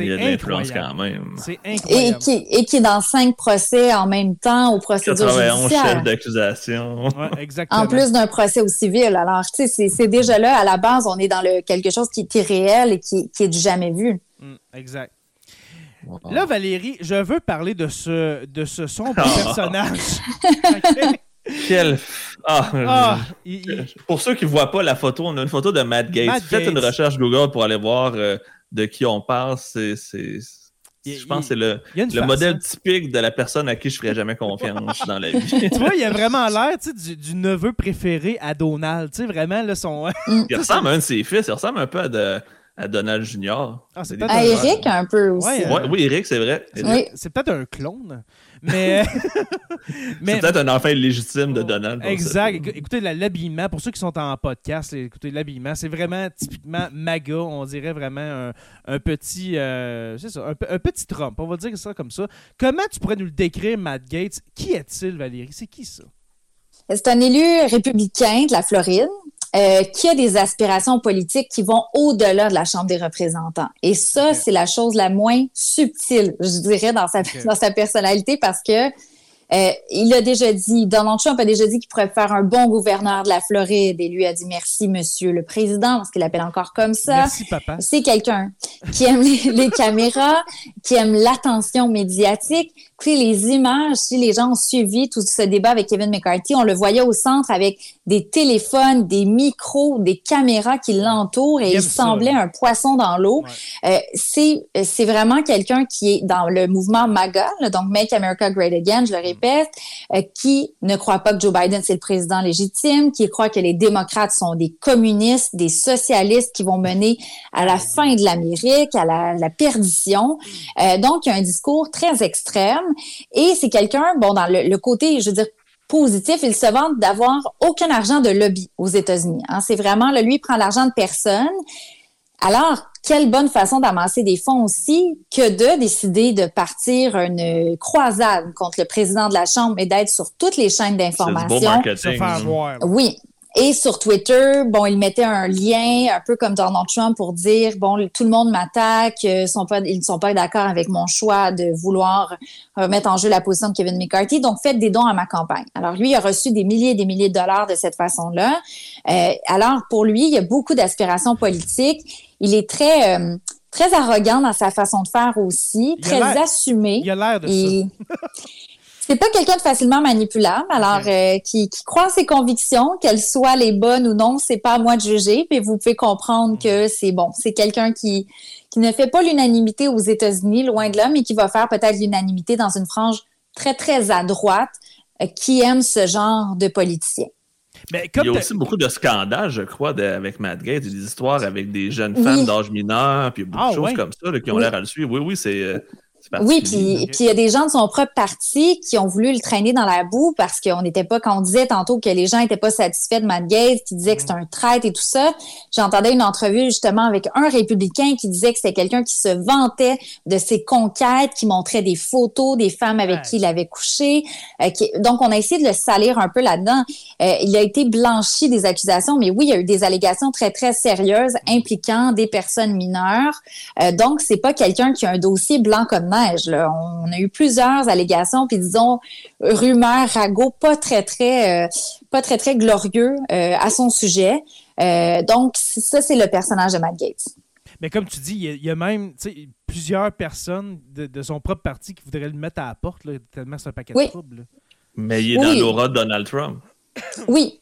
Speaker 3: Il y a de l'influence quand même.
Speaker 1: C'est incroyable.
Speaker 4: Et qui, et qui est dans cinq procès en même temps aux procédures judiciaires. chefs
Speaker 3: d'accusation.
Speaker 1: Ouais, [LAUGHS] exactement.
Speaker 4: En plus d'un procès au civil. Alors, tu sais, c'est déjà là, à la base, on est dans le quelque chose qui est irréel et qui, qui est du jamais vu.
Speaker 1: Mm, exact. Là, Valérie, je veux parler de ce, de ce sombre personnage. [LAUGHS]
Speaker 3: Quel. Ah, ah Pour ceux qui ne voient pas la photo, on a une photo de Matt Gates. Faites une recherche Google pour aller voir. Euh, de qui on parle, c'est. Je pense que c'est le, le modèle typique de la personne à qui je ferais jamais confiance dans la vie. [LAUGHS]
Speaker 1: tu vois, il a vraiment l'air du, du, neveu préféré à Donald. Tu sais, vraiment, là, son. [LAUGHS]
Speaker 3: il ressemble à un de ses fils. Il ressemble un peu à, de, à Donald Junior.
Speaker 4: Ah, à Eric, un peu aussi.
Speaker 3: Ouais, oui, Eric, c'est vrai.
Speaker 1: C'est peut-être un clone. Mais. [LAUGHS] [LAUGHS]
Speaker 3: mais... C'est peut-être un enfant illégitime de Donald.
Speaker 1: Exact. Écoutez, l'habillement, pour ceux qui sont en podcast, écoutez, l'habillement, c'est vraiment typiquement MAGA. On dirait vraiment un, petit. Euh, c'est ça, un, petit Trump. On va dire ça comme ça. Comment tu pourrais nous le décrire, Matt Gates Qui est-il, Valérie? C'est qui ça?
Speaker 4: C'est un élu républicain de la Floride. Euh, qui a des aspirations politiques qui vont au-delà de la Chambre des représentants. Et ça, c'est la chose la moins subtile, je dirais, dans sa, dans sa personnalité parce que euh, il a déjà dit, Donald Trump a déjà dit qu'il pourrait faire un bon gouverneur de la Floride et lui a dit merci, monsieur le président, parce qu'il l'appelle encore comme ça.
Speaker 1: Merci, papa.
Speaker 4: C'est quelqu'un qui aime les, [LAUGHS] caméras, qui aime l'attention médiatique. Puis les images, si les gens ont suivi tout ce débat avec Kevin McCarthy, on le voyait au centre avec des téléphones, des micros, des caméras qui l'entourent et il, semblait un poisson dans l'eau. Euh, c'est c'est vraiment quelqu'un qui est dans le mouvement MAGA, donc Make America Great Again, je le répète euh, qui ne croit pas que Joe Biden c'est le président légitime, qui croit que les démocrates sont des communistes, des socialistes qui vont mener à la fin de l'Amérique, à la, perdition. Euh, donc, il y a un discours très extrême. Et c'est quelqu'un, bon, dans le, côté, je veux dire, positif, il se vante d'avoir aucun argent de lobby aux États-Unis. Hein. C'est vraiment, là, lui, il prend l'argent de personne. Alors, quelle bonne façon d'amasser des fonds aussi que de décider de partir une croisade contre le président de la Chambre et d'être sur toutes les chaînes d'information. Oui, et sur Twitter, bon, il mettait un lien, un peu comme Donald Trump, pour dire bon, tout le monde m'attaque, euh, ils ne sont pas d'accord avec mon choix de vouloir remettre en jeu la position de Kevin McCarthy. Donc, faites des dons à ma campagne. Alors, lui, il a reçu des milliers et des milliers de dollars de cette façon-là. Euh, alors, pour lui, il y a beaucoup d'aspirations politiques. Il est très euh, très arrogant dans sa façon de faire aussi, très assumé.
Speaker 1: Il a l'air de ça. [LAUGHS]
Speaker 4: c'est pas quelqu'un de facilement manipulable, alors euh, qui, qui, croit ses convictions, qu'elles soient les bonnes ou non, c'est pas à moi de juger. Puis vous pouvez comprendre que mm. c'est bon, c'est quelqu'un qui qui ne fait pas l'unanimité aux États-Unis, loin de là, mais qui va faire peut-être l'unanimité dans une frange très très à droite euh, qui aime ce genre de politicien.
Speaker 3: Mais il y a aussi beaucoup de scandales, je crois, avec Matt Gates, des histoires avec des jeunes femmes d'âge mineur, puis beaucoup de ah, choses comme ça qui ont l'air à le suivre. Oui, oui, c'est. Euh,
Speaker 4: oui, puis il y a des gens de son propre parti qui ont voulu le traîner dans la boue parce qu'on n'était pas, quand on disait tantôt que les gens n'étaient pas satisfaits de Matt Gates, qui disait que c'était un traître et tout ça. J'entendais une entrevue justement avec un républicain qui disait que c'était quelqu'un qui se vantait de ses conquêtes, qui montrait des photos des femmes avec qui il avait couché. Euh, donc, on a essayé de le salir un peu là-dedans. Euh, il a été blanchi des accusations, mais oui, il y a eu des allégations très, très sérieuses impliquant des personnes mineures. Euh, donc, c'est pas quelqu'un qui a un dossier blanc comme on a eu plusieurs allégations, puis disons rumeurs, ragots pas très très euh, pas très très glorieux euh, à son sujet. Euh, donc ça c'est le personnage de Matt Gates.
Speaker 1: Mais comme tu dis, il y a, même plusieurs personnes de, son propre parti qui voudraient le mettre à la porte, tellement c'est un paquet de troubles.
Speaker 3: Mais il est dans l'aura de Donald Trump. [COUGHS]
Speaker 4: Oui,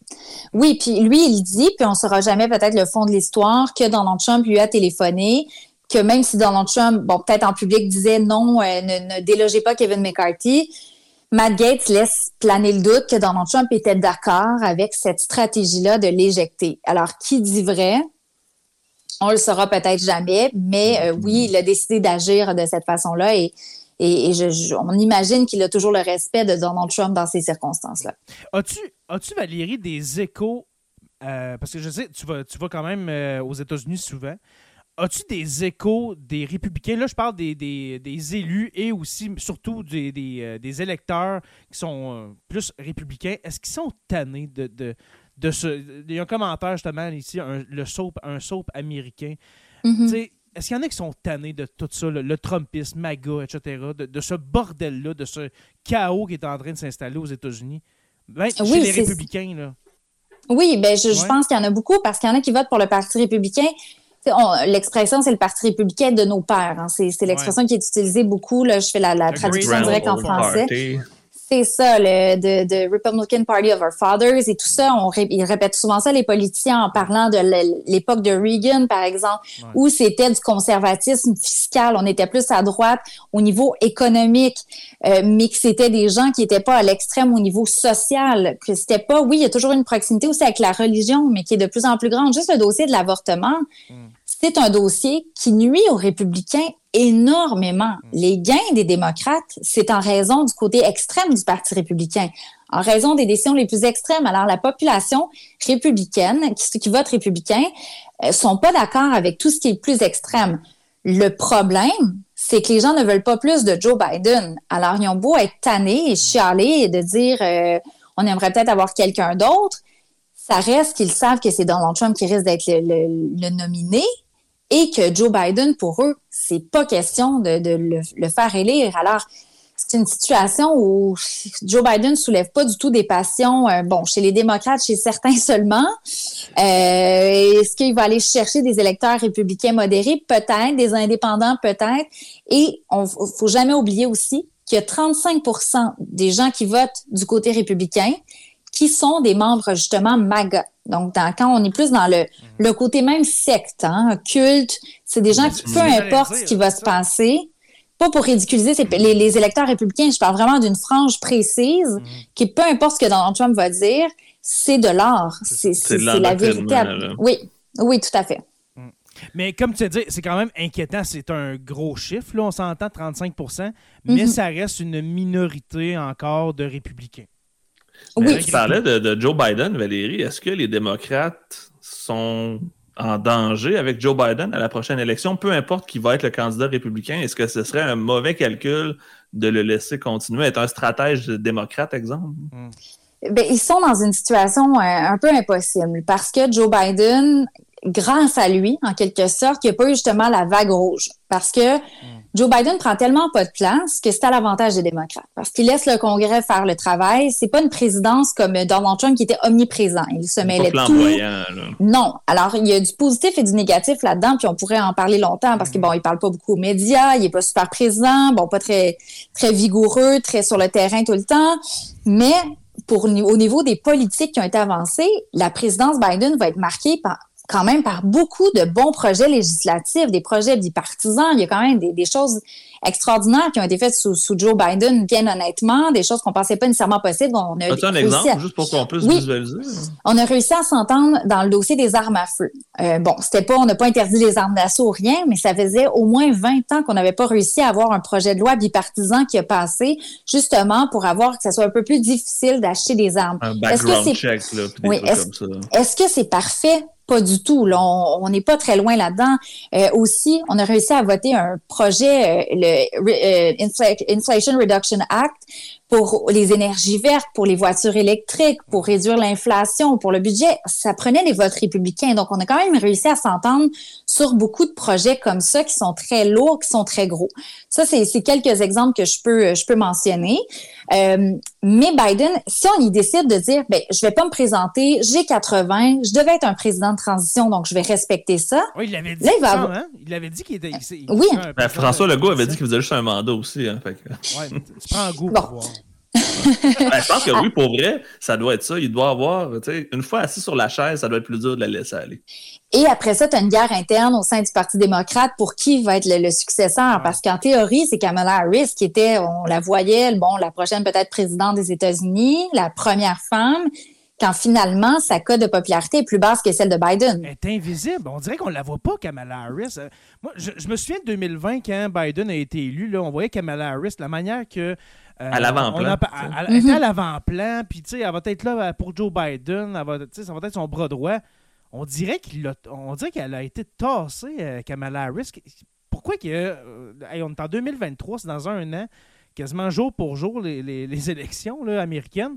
Speaker 4: oui, puis lui, il dit, puis on ne saura jamais peut-être le fond de l'histoire, que Donald Trump lui a téléphoné, que même si Donald Trump, bon, peut-être en public, disait non, euh, ne, délogez pas Kevin McCarthy, Matt Gates laisse planer le doute que Donald Trump était d'accord avec cette stratégie-là de l'éjecter. Alors, qui dit vrai? On le saura peut-être jamais, mais euh, oui, il a décidé d'agir de cette façon-là et, on imagine qu'il a toujours le respect de Donald Trump dans ces circonstances-là.
Speaker 1: As-tu, as-tu Valérie, des échos? Euh, parce que je sais, tu vas, tu vas quand même aux États-Unis souvent. As-tu des échos des républicains? Là, je parle des, élus et aussi, surtout, des, euh, électeurs qui sont euh, plus républicains. Est-ce qu'ils sont tannés de, de, ce. Il y a un commentaire justement ici, un, le soap, un soap américain. Mm-hmm. Est-ce qu'il y en a qui sont tannés de tout ça, le, Trumpisme, MAGA, etc., de, ce bordel-là, de ce chaos qui est en train de s'installer aux États-Unis? Ben, chez les républicains, là.
Speaker 4: Oui, ben je pense qu'il y en a beaucoup parce qu'il y en a qui votent pour le Parti républicain l'expression, c'est le Parti républicain de nos pères. Hein. C'est, l'expression qui est utilisée beaucoup. Là, je fais la, traduction directe en français. C'est ça, le the, Republican Party of Our Fathers et tout ça. On, ils répètent souvent ça, les politiciens, en parlant de l'époque de Reagan, par exemple, où c'était du conservatisme fiscal. On était plus à droite au niveau économique, euh, mais que c'était des gens qui n'étaient pas à l'extrême au niveau social. Que c'était pas, oui, il y a toujours une proximité aussi avec la religion, mais qui est de plus en plus grande. Juste le dossier de l'avortement. Mm c'est un dossier qui nuit aux républicains énormément. Mm. Les gains des démocrates, c'est en raison du côté extrême du Parti républicain, en raison des décisions les plus extrêmes. Alors, la population républicaine, qui, qui vote républicain, euh, sont pas d'accord avec tout ce qui est plus extrême. Le problème, c'est que les gens ne veulent pas plus de Joe Biden. Alors, ils ont beau être tannés et mm. chialer et de dire euh, on aimerait peut-être avoir quelqu'un d'autre. Ça reste qu'ils savent que c'est Donald Trump qui risque d'être le nominé et que Joe Biden, pour eux, c'est pas question de, le, faire élire. Alors, c'est une situation où Joe Biden soulève pas du tout des passions, euh, bon, chez les démocrates, chez certains seulement. Euh, est-ce qu'il va aller chercher des électeurs républicains modérés? Peut-être, des indépendants, peut-être. Et on faut jamais oublier aussi qu'il y a 35% des gens qui votent du côté républicain qui sont des membres justement MAGA. Donc, quand on est plus dans le, le côté même secte, hein, culte, c'est des gens qui, peu importe ce qui va se passer, pas pour ridiculiser les, les, électeurs républicains, je parle vraiment d'une frange précise, mm. qui peu importe ce que Donald Trump va dire, c'est de l'art. C'est la vérité. Oui, oui, tout à fait. Mm.
Speaker 1: Mais comme tu as dit, c'est quand même inquiétant. C'est un gros chiffre, là, on s'entend, 35% mais mhm. ça reste une minorité encore de républicains.
Speaker 3: Oui. Tu parlais de, Joe Biden, Valérie. Est-ce que les démocrates sont en danger avec Joe Biden à la prochaine élection, peu importe qui va être le candidat républicain? Est-ce que ce serait un mauvais calcul de le laisser continuer à être un stratège démocrate, exemple?
Speaker 4: Ben, ils sont dans une situation euh, un peu impossible parce que Joe Biden, grâce à lui, en quelque sorte, il n'y a pas eu justement la vague rouge. Parce que hmm. Joe Biden prend tellement pas de place que c'est à l'avantage des démocrates. Parce qu'il laisse le Congrès faire le travail. C'est pas une présidence comme Donald Trump qui était omniprésent. Il se mêlait de tout. Non. Alors, il y a du positif et du négatif là-dedans, puis on pourrait en parler longtemps parce que bon, il parle pas beaucoup aux médias, il est pas super présent, bon, pas très, très vigoureux, très sur le terrain tout le temps. Mais pour, au niveau des politiques qui ont été avancées, la présidence Biden va être marquée par quand même par beaucoup de bons projets législatifs, des projets bipartisans. Il y a quand même des, choses extraordinaires qui ont été faites sous, Joe Biden, bien honnêtement, des choses qu'on pensait pas nécessairement possibles.
Speaker 3: On a un exemple, juste pour qu'on puisse visualiser?
Speaker 4: On a réussi à s'entendre dans le dossier des armes à feu. Euh, bon, c'était pas, on n'a pas interdit les armes d'assaut, rien, mais ça faisait au moins 20 ans qu'on n'avait pas réussi à avoir un projet de loi bipartisan qui a passé, justement pour avoir que ça soit un peu plus difficile d'acheter des armes.
Speaker 3: Un background check, là,
Speaker 4: oui, Est-ce que c'est parfait? Pas du tout. On n'est pas très loin là-dedans. Euh, aussi, on a réussi à voter un projet, euh, le euh, Inflation Reduction Act, pour les énergies vertes, pour les voitures électriques, pour réduire l'inflation, pour le budget. Ça prenait les votes républicains. Donc, on a quand même réussi à s'entendre sur beaucoup de projets comme ça qui sont très lourds, qui sont très gros. Ça, c'est quelques exemples que je peux, je peux mentionner. Euh, mais Biden, si on y décide de dire, ben, je vais pas me présenter, j'ai 80, je devais être un président de transition, donc je vais respecter ça.
Speaker 1: Oui, il l'avait dit. Là, il, va avoir... hein? il avait dit qu'il était.
Speaker 4: oui.
Speaker 3: Ben, François Legault avait dit qu'il faisait juste un mandat aussi. Hein, fait
Speaker 1: que... ouais, tu prends un goût pour voir.
Speaker 3: Ben, je pense que oui, pour vrai, ça doit être ça. Il doit avoir, une fois assis sur la chaise, ça doit être plus dur de la laisser aller.
Speaker 4: Et après ça, tu as une guerre interne au sein du Parti démocrate pour qui va être le, successeur. Parce qu'en théorie, c'est Kamala Harris qui était, on la voyait, bon, la prochaine peut-être présidente des États-Unis, la première femme quand finalement sa cote de popularité est plus basse que celle de Biden.
Speaker 1: Elle est invisible. On dirait qu'on ne la voit pas, Kamala Harris. Euh, moi, je, me souviens de 2020, quand Biden a été élu, là, on voyait Kamala Harris, la manière que
Speaker 3: euh, à l'avant-plan.
Speaker 1: Elle, était à l'avant-plan, puis tu sais, elle va être là pour Joe Biden, elle va, ça va être son bras droit. On dirait qu'il on dirait qu'elle a été tassée, euh, Kamala Harris. Pourquoi que, euh, on est en 2023, c'est dans un an, quasiment jour pour jour les, les, [LAUGHS] élections là, américaines.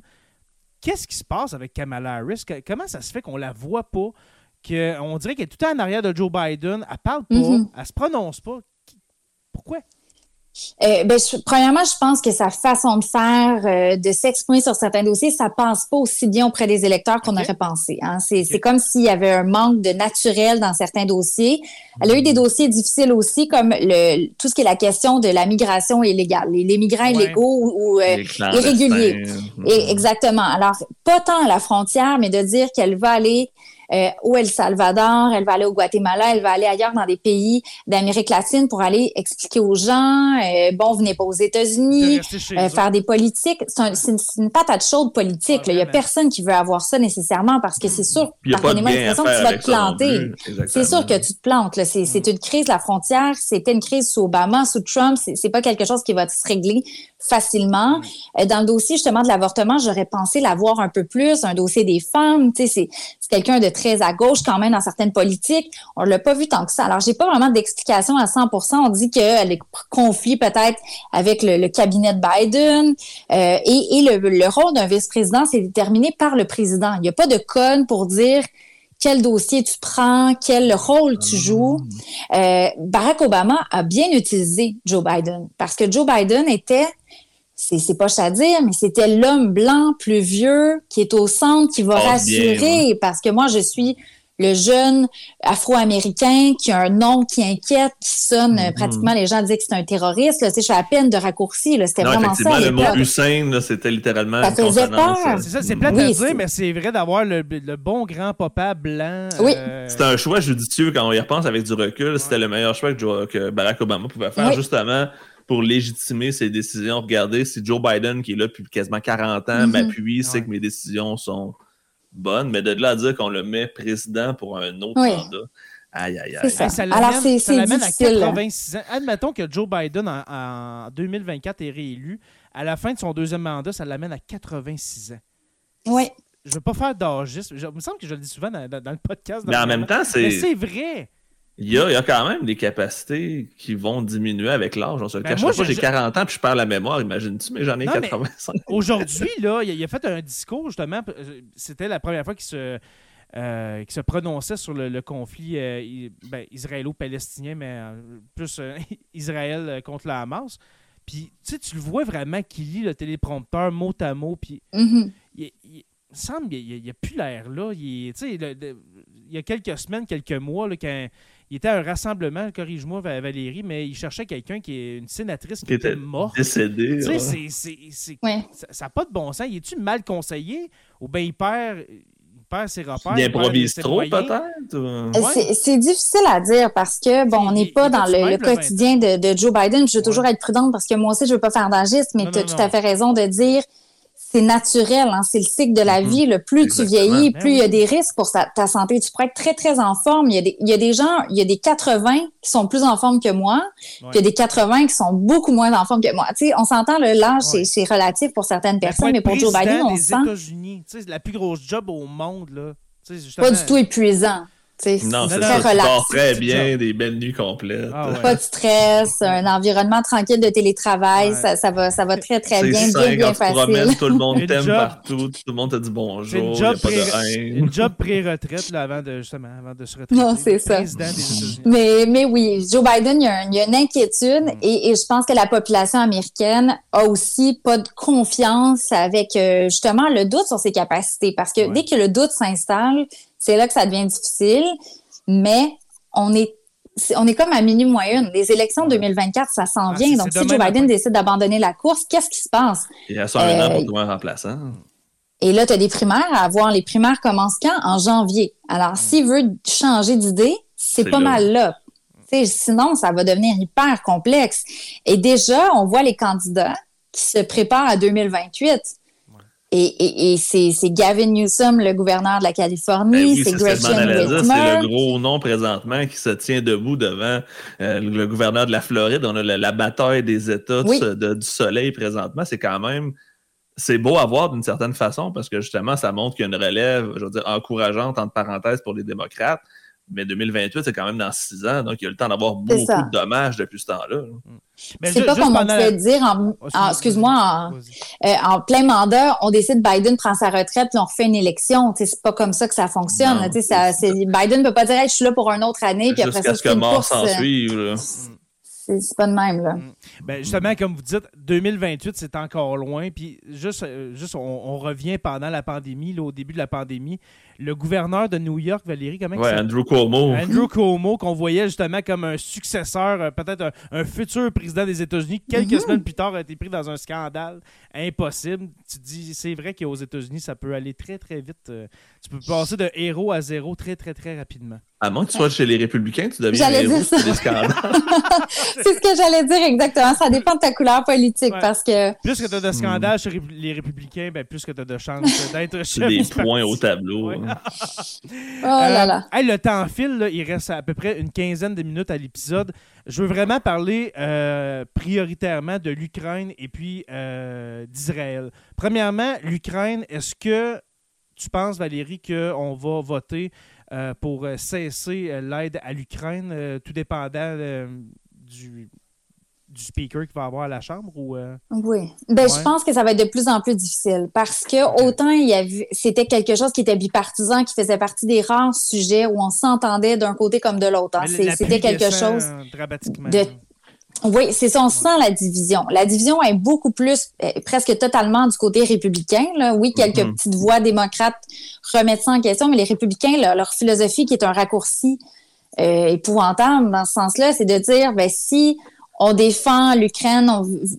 Speaker 1: Qu'est-ce qui se passe avec Kamala Harris? Comment ça se fait qu'on la voit pas? on dirait qu'elle est tout le temps en arrière de Joe Biden. Elle parle pas, mm-hmm. elle se prononce pas. Pourquoi?
Speaker 4: Euh, ben, premièrement, je pense que sa façon de faire, euh, de s'exprimer sur certains dossiers, ça passe pas aussi bien auprès des électeurs qu'on aurait pensé. Hein. C'est comme s'il y avait un manque de naturel dans certains dossiers. Elle a eu des dossiers difficiles aussi, comme le, tout ce qui est la question de la migration illégale, les, migrants illégaux ou, euh, irréguliers. Et, exactement. Alors, pas tant à la frontière, mais de dire qu'elle va aller euh, au El Salvador, elle va aller au Guatemala, elle va aller ailleurs dans des pays d'Amérique latine pour aller expliquer aux gens, euh, bon, venez pas aux États-Unis, euh, faire des politiques. C'est une patate chaude politique. Il y a personne qui veut avoir ça nécessairement parce que c'est sûr, pardonnez-moi l'expression, que tu vas te planter. C'est sûr que tu te plantes. C'est une crise, la frontière. C'était une crise sous Obama, sous Trump. C'est pas quelque chose qui va se régler facilement. Euh, dans le dossier justement de l'avortement, j'aurais pensé l'avoir un peu plus, un dossier des femmes, tu sais, c'est quelqu'un de très à gauche quand même dans certaines politiques. On l'a pas vu tant que ça. Alors j'ai pas vraiment d'explication à 100%. On dit qu'elle est confiée peut-être avec le, cabinet de Biden euh, et, le, rôle d'un vice-président c'est déterminé par le président. Il n'y a pas de code pour dire quel dossier tu prends, quel rôle tu ah. joues. Euh, Barack Obama a bien utilisé Joe Biden parce que Joe Biden était c'est pas à dire, mais c'était l'homme blanc plus vieux qui est au centre, qui va rassurer, parce que moi, je suis le jeune afro-américain qui a un nom qui inquiète, qui sonne mm-hmm. pratiquement, les gens disaient que c'est un terroriste. Là, je suis à peine de raccourci. C'était vraiment ça.
Speaker 3: Le mot Hussein, c'était littéralement.
Speaker 4: Ça faisait peur.
Speaker 1: C'est ça, c'est plate à dire, mais c'est vrai d'avoir le, bon grand papa blanc.
Speaker 4: Oui.
Speaker 1: Euh,
Speaker 3: c'était un choix judicieux quand on y repense avec du recul. C'était le meilleur choix que, Barack Obama pouvait faire, justement pour légitimer ses décisions. Regardez, si Joe Biden, qui est là depuis quasiment 40 ans, mhm. m'appuie, c'est que mes décisions sont bonnes. Mais de là à dire qu'on le met président pour un autre mandat, Aïe, aïe, aïe.
Speaker 4: Ça.
Speaker 1: ça l'amène à 86 ans. Admettons que Joe Biden, en, 2024, est réélu. À la fin de son deuxième mandat, ça l'amène à 86 ans.
Speaker 4: Oui.
Speaker 1: Je ne veux pas faire d'âgisme. Il me semble que je le dis souvent dans, le podcast.
Speaker 3: Mais en même temps, c'est.
Speaker 1: Mais c'est vrai.
Speaker 3: Il y, a, il y, a, quand même des capacités qui vont diminuer avec l'âge. On se le ben, cache pas. J'ai 40 ans puis je perds la mémoire, imagines-tu, mais j'en ai 85.
Speaker 1: Aujourd'hui, là, il a, fait un discours, justement. C'était la première fois qu'il se, euh, se prononçait sur le, conflit euh, ben, israélo-palestinien, mais euh, plus [LAUGHS] Israël contre la Hamas. Puis, tu sais, tu le vois vraiment qu'il lit le téléprompteur mot à mot. Puis,
Speaker 4: mm-hmm.
Speaker 1: il, il, semble qu'il n'y a, plus l'air là. Il, il y a quelques semaines, quelques mois, là, quand il était à un rassemblement, corrige-moi Valérie, mais il cherchait quelqu'un qui est une sénatrice qui, était morte.
Speaker 3: Décédée.
Speaker 1: Tu sais, ça n'a pas de bon sens. Il est-tu mal conseillé? Ou bien il perd, ses repères?
Speaker 3: Il improvise trop, peut-être? Euh,
Speaker 4: c'est difficile à dire parce que, bon, on n'est pas dans le, quotidien de, Joe Biden. Je veux toujours être prudente parce que moi aussi, je ne veux pas faire d'agisme, mais tu as tout à fait raison de dire c'est naturel, hein, c'est le cycle de la mm-hmm. vie. Le plus tu vieillis, ben plus il y a des risques pour ta santé. Tu pourrais être très, très en forme. Il y, a des, il y a des gens, il y a des 80 qui sont plus en forme que moi, puis il y a des 80 qui sont beaucoup moins en forme que moi. Tu sais, on s'entend, l'âge, c'est relatif pour certaines personnes, mais pour Joe Biden, on sent...
Speaker 1: États-Unis, la plus grosse job au monde, là.
Speaker 4: Pas du tout épuisant.
Speaker 3: Non, c'est ça. Tu dors très bien, des belles nuits complètes.
Speaker 4: Ah Pas de stress, un environnement tranquille de télétravail, ça, ça, va, ça va très, très bien, bien, bien facile.
Speaker 3: Promènes, tout le monde t'aime partout, tout le monde te dit bonjour, il n'y a pas de haine.
Speaker 1: une job pré-retraite avant, de, justement, avant de se retraiter.
Speaker 4: Non, c'est ça. Mais, mais oui, Joe Biden, il y a, il y a une inquiétude mm. et, et, je pense que la population américaine a aussi pas de confiance avec euh, justement le doute sur ses capacités parce que dès que le doute s'installe, c'est là que ça devient difficile, mais on est on est comme à mini moyenne. Les élections 2024, ça s'en ah, vient. Donc, si Joe Biden décide d'abandonner la course, qu'est-ce qui se passe?
Speaker 3: Il y a ça un an pour trouver un remplaçant.
Speaker 4: Et là, tu as des primaires à avoir. Les primaires commencent quand? En janvier. Alors, hmm. s'il veut changer d'idée, c'est pas mal là. sinon, ça va devenir hyper complexe. Et déjà, on voit les candidats qui se préparent à 2028. Et, et, c'est Gavin Newsom, le gouverneur de la Californie, ben c'est Gretchen Whitmer.
Speaker 3: C'est le gros nom présentement qui se tient debout devant euh, le gouverneur de la Floride. On a la, bataille des États du soleil présentement. C'est quand même c'est beau à voir d'une certaine façon parce que justement, ça montre qu'il y a une relève, je veux dire, encourageante entre parenthèses pour les démocrates mais 2028, c'est quand même dans six ans, donc il y a le temps d'avoir beaucoup de dommages depuis ce temps-là.
Speaker 4: C'est pas comme on pouvait dire, en, oh, excuse-moi, euh, en, plein mandat, on décide Biden prend sa retraite puis on refait une élection. C'est pas comme ça que ça fonctionne. ça, Biden ne peut pas dire je suis là pour une autre année puis après ça,
Speaker 3: ce que mort s'en suive
Speaker 4: c'est pas de même. Là. Mm.
Speaker 1: Ben, justement, comme vous dites, 2028, c'est encore loin. Puis juste, euh, juste on, revient pendant la pandémie, là, au début de la pandémie. Le gouverneur de New York, Valérie, comment
Speaker 3: ouais, Andrew Cuomo.
Speaker 1: Andrew Cuomo, qu'on voyait justement comme un successeur, euh, peut-être un, futur président des États-Unis, quelques mm-hmm. semaines plus tard, a été pris dans un scandale impossible. Tu dis, c'est vrai qu'aux États-Unis, ça peut aller très, très vite. Euh, tu peux passer de héros à zéro très, très, très rapidement.
Speaker 3: À moins que tu sois chez les Républicains, tu deviens héros des scandales. [LAUGHS]
Speaker 4: c'est ce que j'allais dire exactement. Ça dépend de ta couleur politique parce que.
Speaker 1: Plus que tu as de scandales chez les Républicains, ben, plus que tu as de chances [LAUGHS] d'être chef.
Speaker 3: des points au tableau. [LAUGHS]
Speaker 4: oh là là.
Speaker 1: Euh, le temps file, il reste à peu près une quinzaine de minutes à l'épisode. Je veux vraiment parler euh, prioritairement de l'Ukraine et puis euh, d'Israël. Premièrement, l'Ukraine, est-ce que tu penses, Valérie, qu'on va voter euh, pour cesser l'aide à l'Ukraine, tout dépendant du, du speaker qu'il va avoir à la Chambre? Ou,
Speaker 4: Oui. Ben, Je pense que ça va être de plus en plus difficile parce que autant il y avait, c'était quelque chose qui était bipartisan, qui faisait partie des rares sujets où on s'entendait d'un côté comme de l'autre. Hein. C'était quelque chose de oui, c'est ça, on sent la division. La division est beaucoup plus, euh, presque totalement du côté républicain. Là. Oui, quelques mm-hmm. petites voix démocrates remettent ça en question, mais les républicains, leur philosophie qui est un raccourci euh, épouvantable dans ce sens-là, c'est de dire, ben si on défend l'Ukraine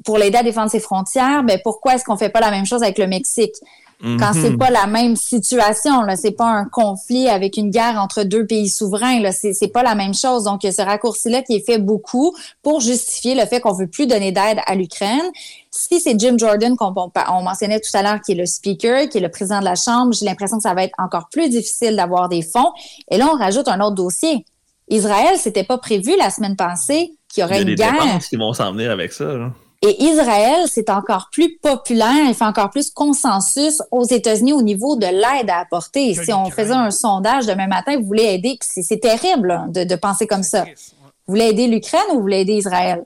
Speaker 4: pour l'aider à défendre ses frontières, ben pourquoi est-ce qu'on fait pas la même chose avec le Mexique? Quand c'est mhm. pas la même situation, là, c'est pas un conflit avec une guerre entre deux pays souverains, là, c'est, c'est pas la même chose. Donc, il y a ce raccourci-là qui est fait beaucoup pour justifier le fait qu'on veut plus donner d'aide à l'Ukraine. Si c'est Jim Jordan qu'on on mentionnait tout à l'heure, qui est le speaker, qui est le président de la Chambre, j'ai l'impression que ça va être encore plus difficile d'avoir des fonds. Et là, on rajoute un autre dossier Israël, c'était pas prévu la semaine passée qu'il y aurait
Speaker 3: Il
Speaker 4: y a
Speaker 3: une
Speaker 4: des
Speaker 3: guerre. qui vont s'en venir avec ça.
Speaker 4: Et Israël, c'est encore plus populaire, il fait encore plus consensus aux États-Unis au niveau de l'aide à apporter. si on faisait un sondage demain matin, vous voulez aider, c'est terrible de, de, penser comme ça. Vous voulez aider l'Ukraine ou vous voulez aider Israël?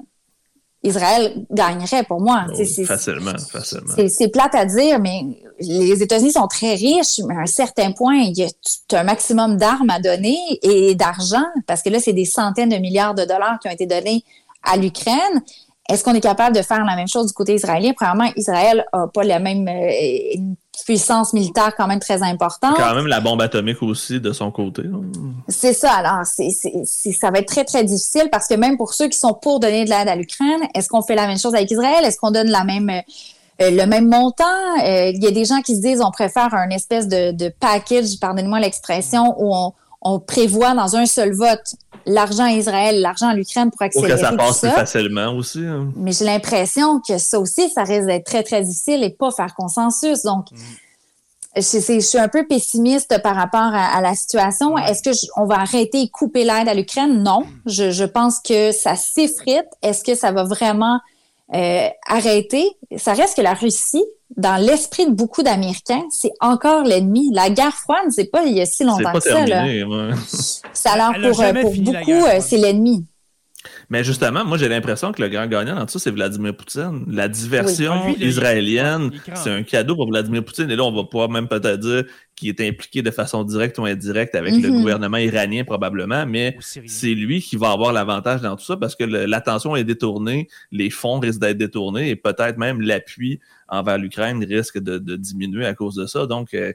Speaker 4: Israël gagnerait pour moi.
Speaker 3: Oui, facilement, facilement.
Speaker 4: C'est plate à dire, mais les États-Unis sont très riches, mais à un certain point, il y a un maximum d'armes à donner et d'argent, parce que là, c'est des centaines de milliards de dollars qui ont été donnés à l'Ukraine. Est-ce qu'on est capable de faire la même chose du côté israélien? Premièrement, Israël n'a pas la même euh, puissance militaire quand même très importante.
Speaker 3: Quand même la bombe atomique aussi de son côté.
Speaker 4: C'est ça. Alors, c'est, ça va être très, très difficile parce que même pour ceux qui sont pour donner de l'aide à l'Ukraine, est-ce qu'on fait la même chose avec Israël? Est-ce qu'on donne la même... Euh, le même montant? Euh, il y a des gens qui se disent on préfère un espèce de, de package, pardonnez-moi l'expression, où on, on prévoit dans un seul vote l'argent à Israël, l'argent à l'Ukraine pour accélérer
Speaker 3: Pour que ça passe plus facilement aussi. Hein.
Speaker 4: Mais j'ai l'impression que ça aussi, ça risque d'être très, très difficile et pas faire consensus. Donc, mm. je, suis un peu pessimiste par rapport à, la situation. Est-ce que on va arrêter et couper l'aide à l'Ukraine? Non. Je, je pense que ça s'effrite. Est-ce que ça va vraiment euh, arrêter? Ça reste que la Russie dans l'esprit de beaucoup d'Américains, c'est encore l'ennemi. La guerre froide, c'est pas il y a si longtemps que ça. Ça alors pour, euh, pour beaucoup, euh, c'est l'ennemi.
Speaker 3: Mais justement, moi, j'ai l'impression que le grand gagnant dans tout ça, c'est Vladimir Poutine. La diversion israélienne, c'est un cadeau pour Vladimir Poutine. Et là, on va pouvoir même peut-être dire qu'il est impliqué de façon directe ou indirecte avec le mhm. gouvernement iranien, probablement. Mais c'est lui qui va avoir l'avantage dans tout ça parce que l'attention est détournée, les fonds risquent d'être détournés et peut-être même l'appui envers l'Ukraine risque de, diminuer à cause de ça. Donc, euh,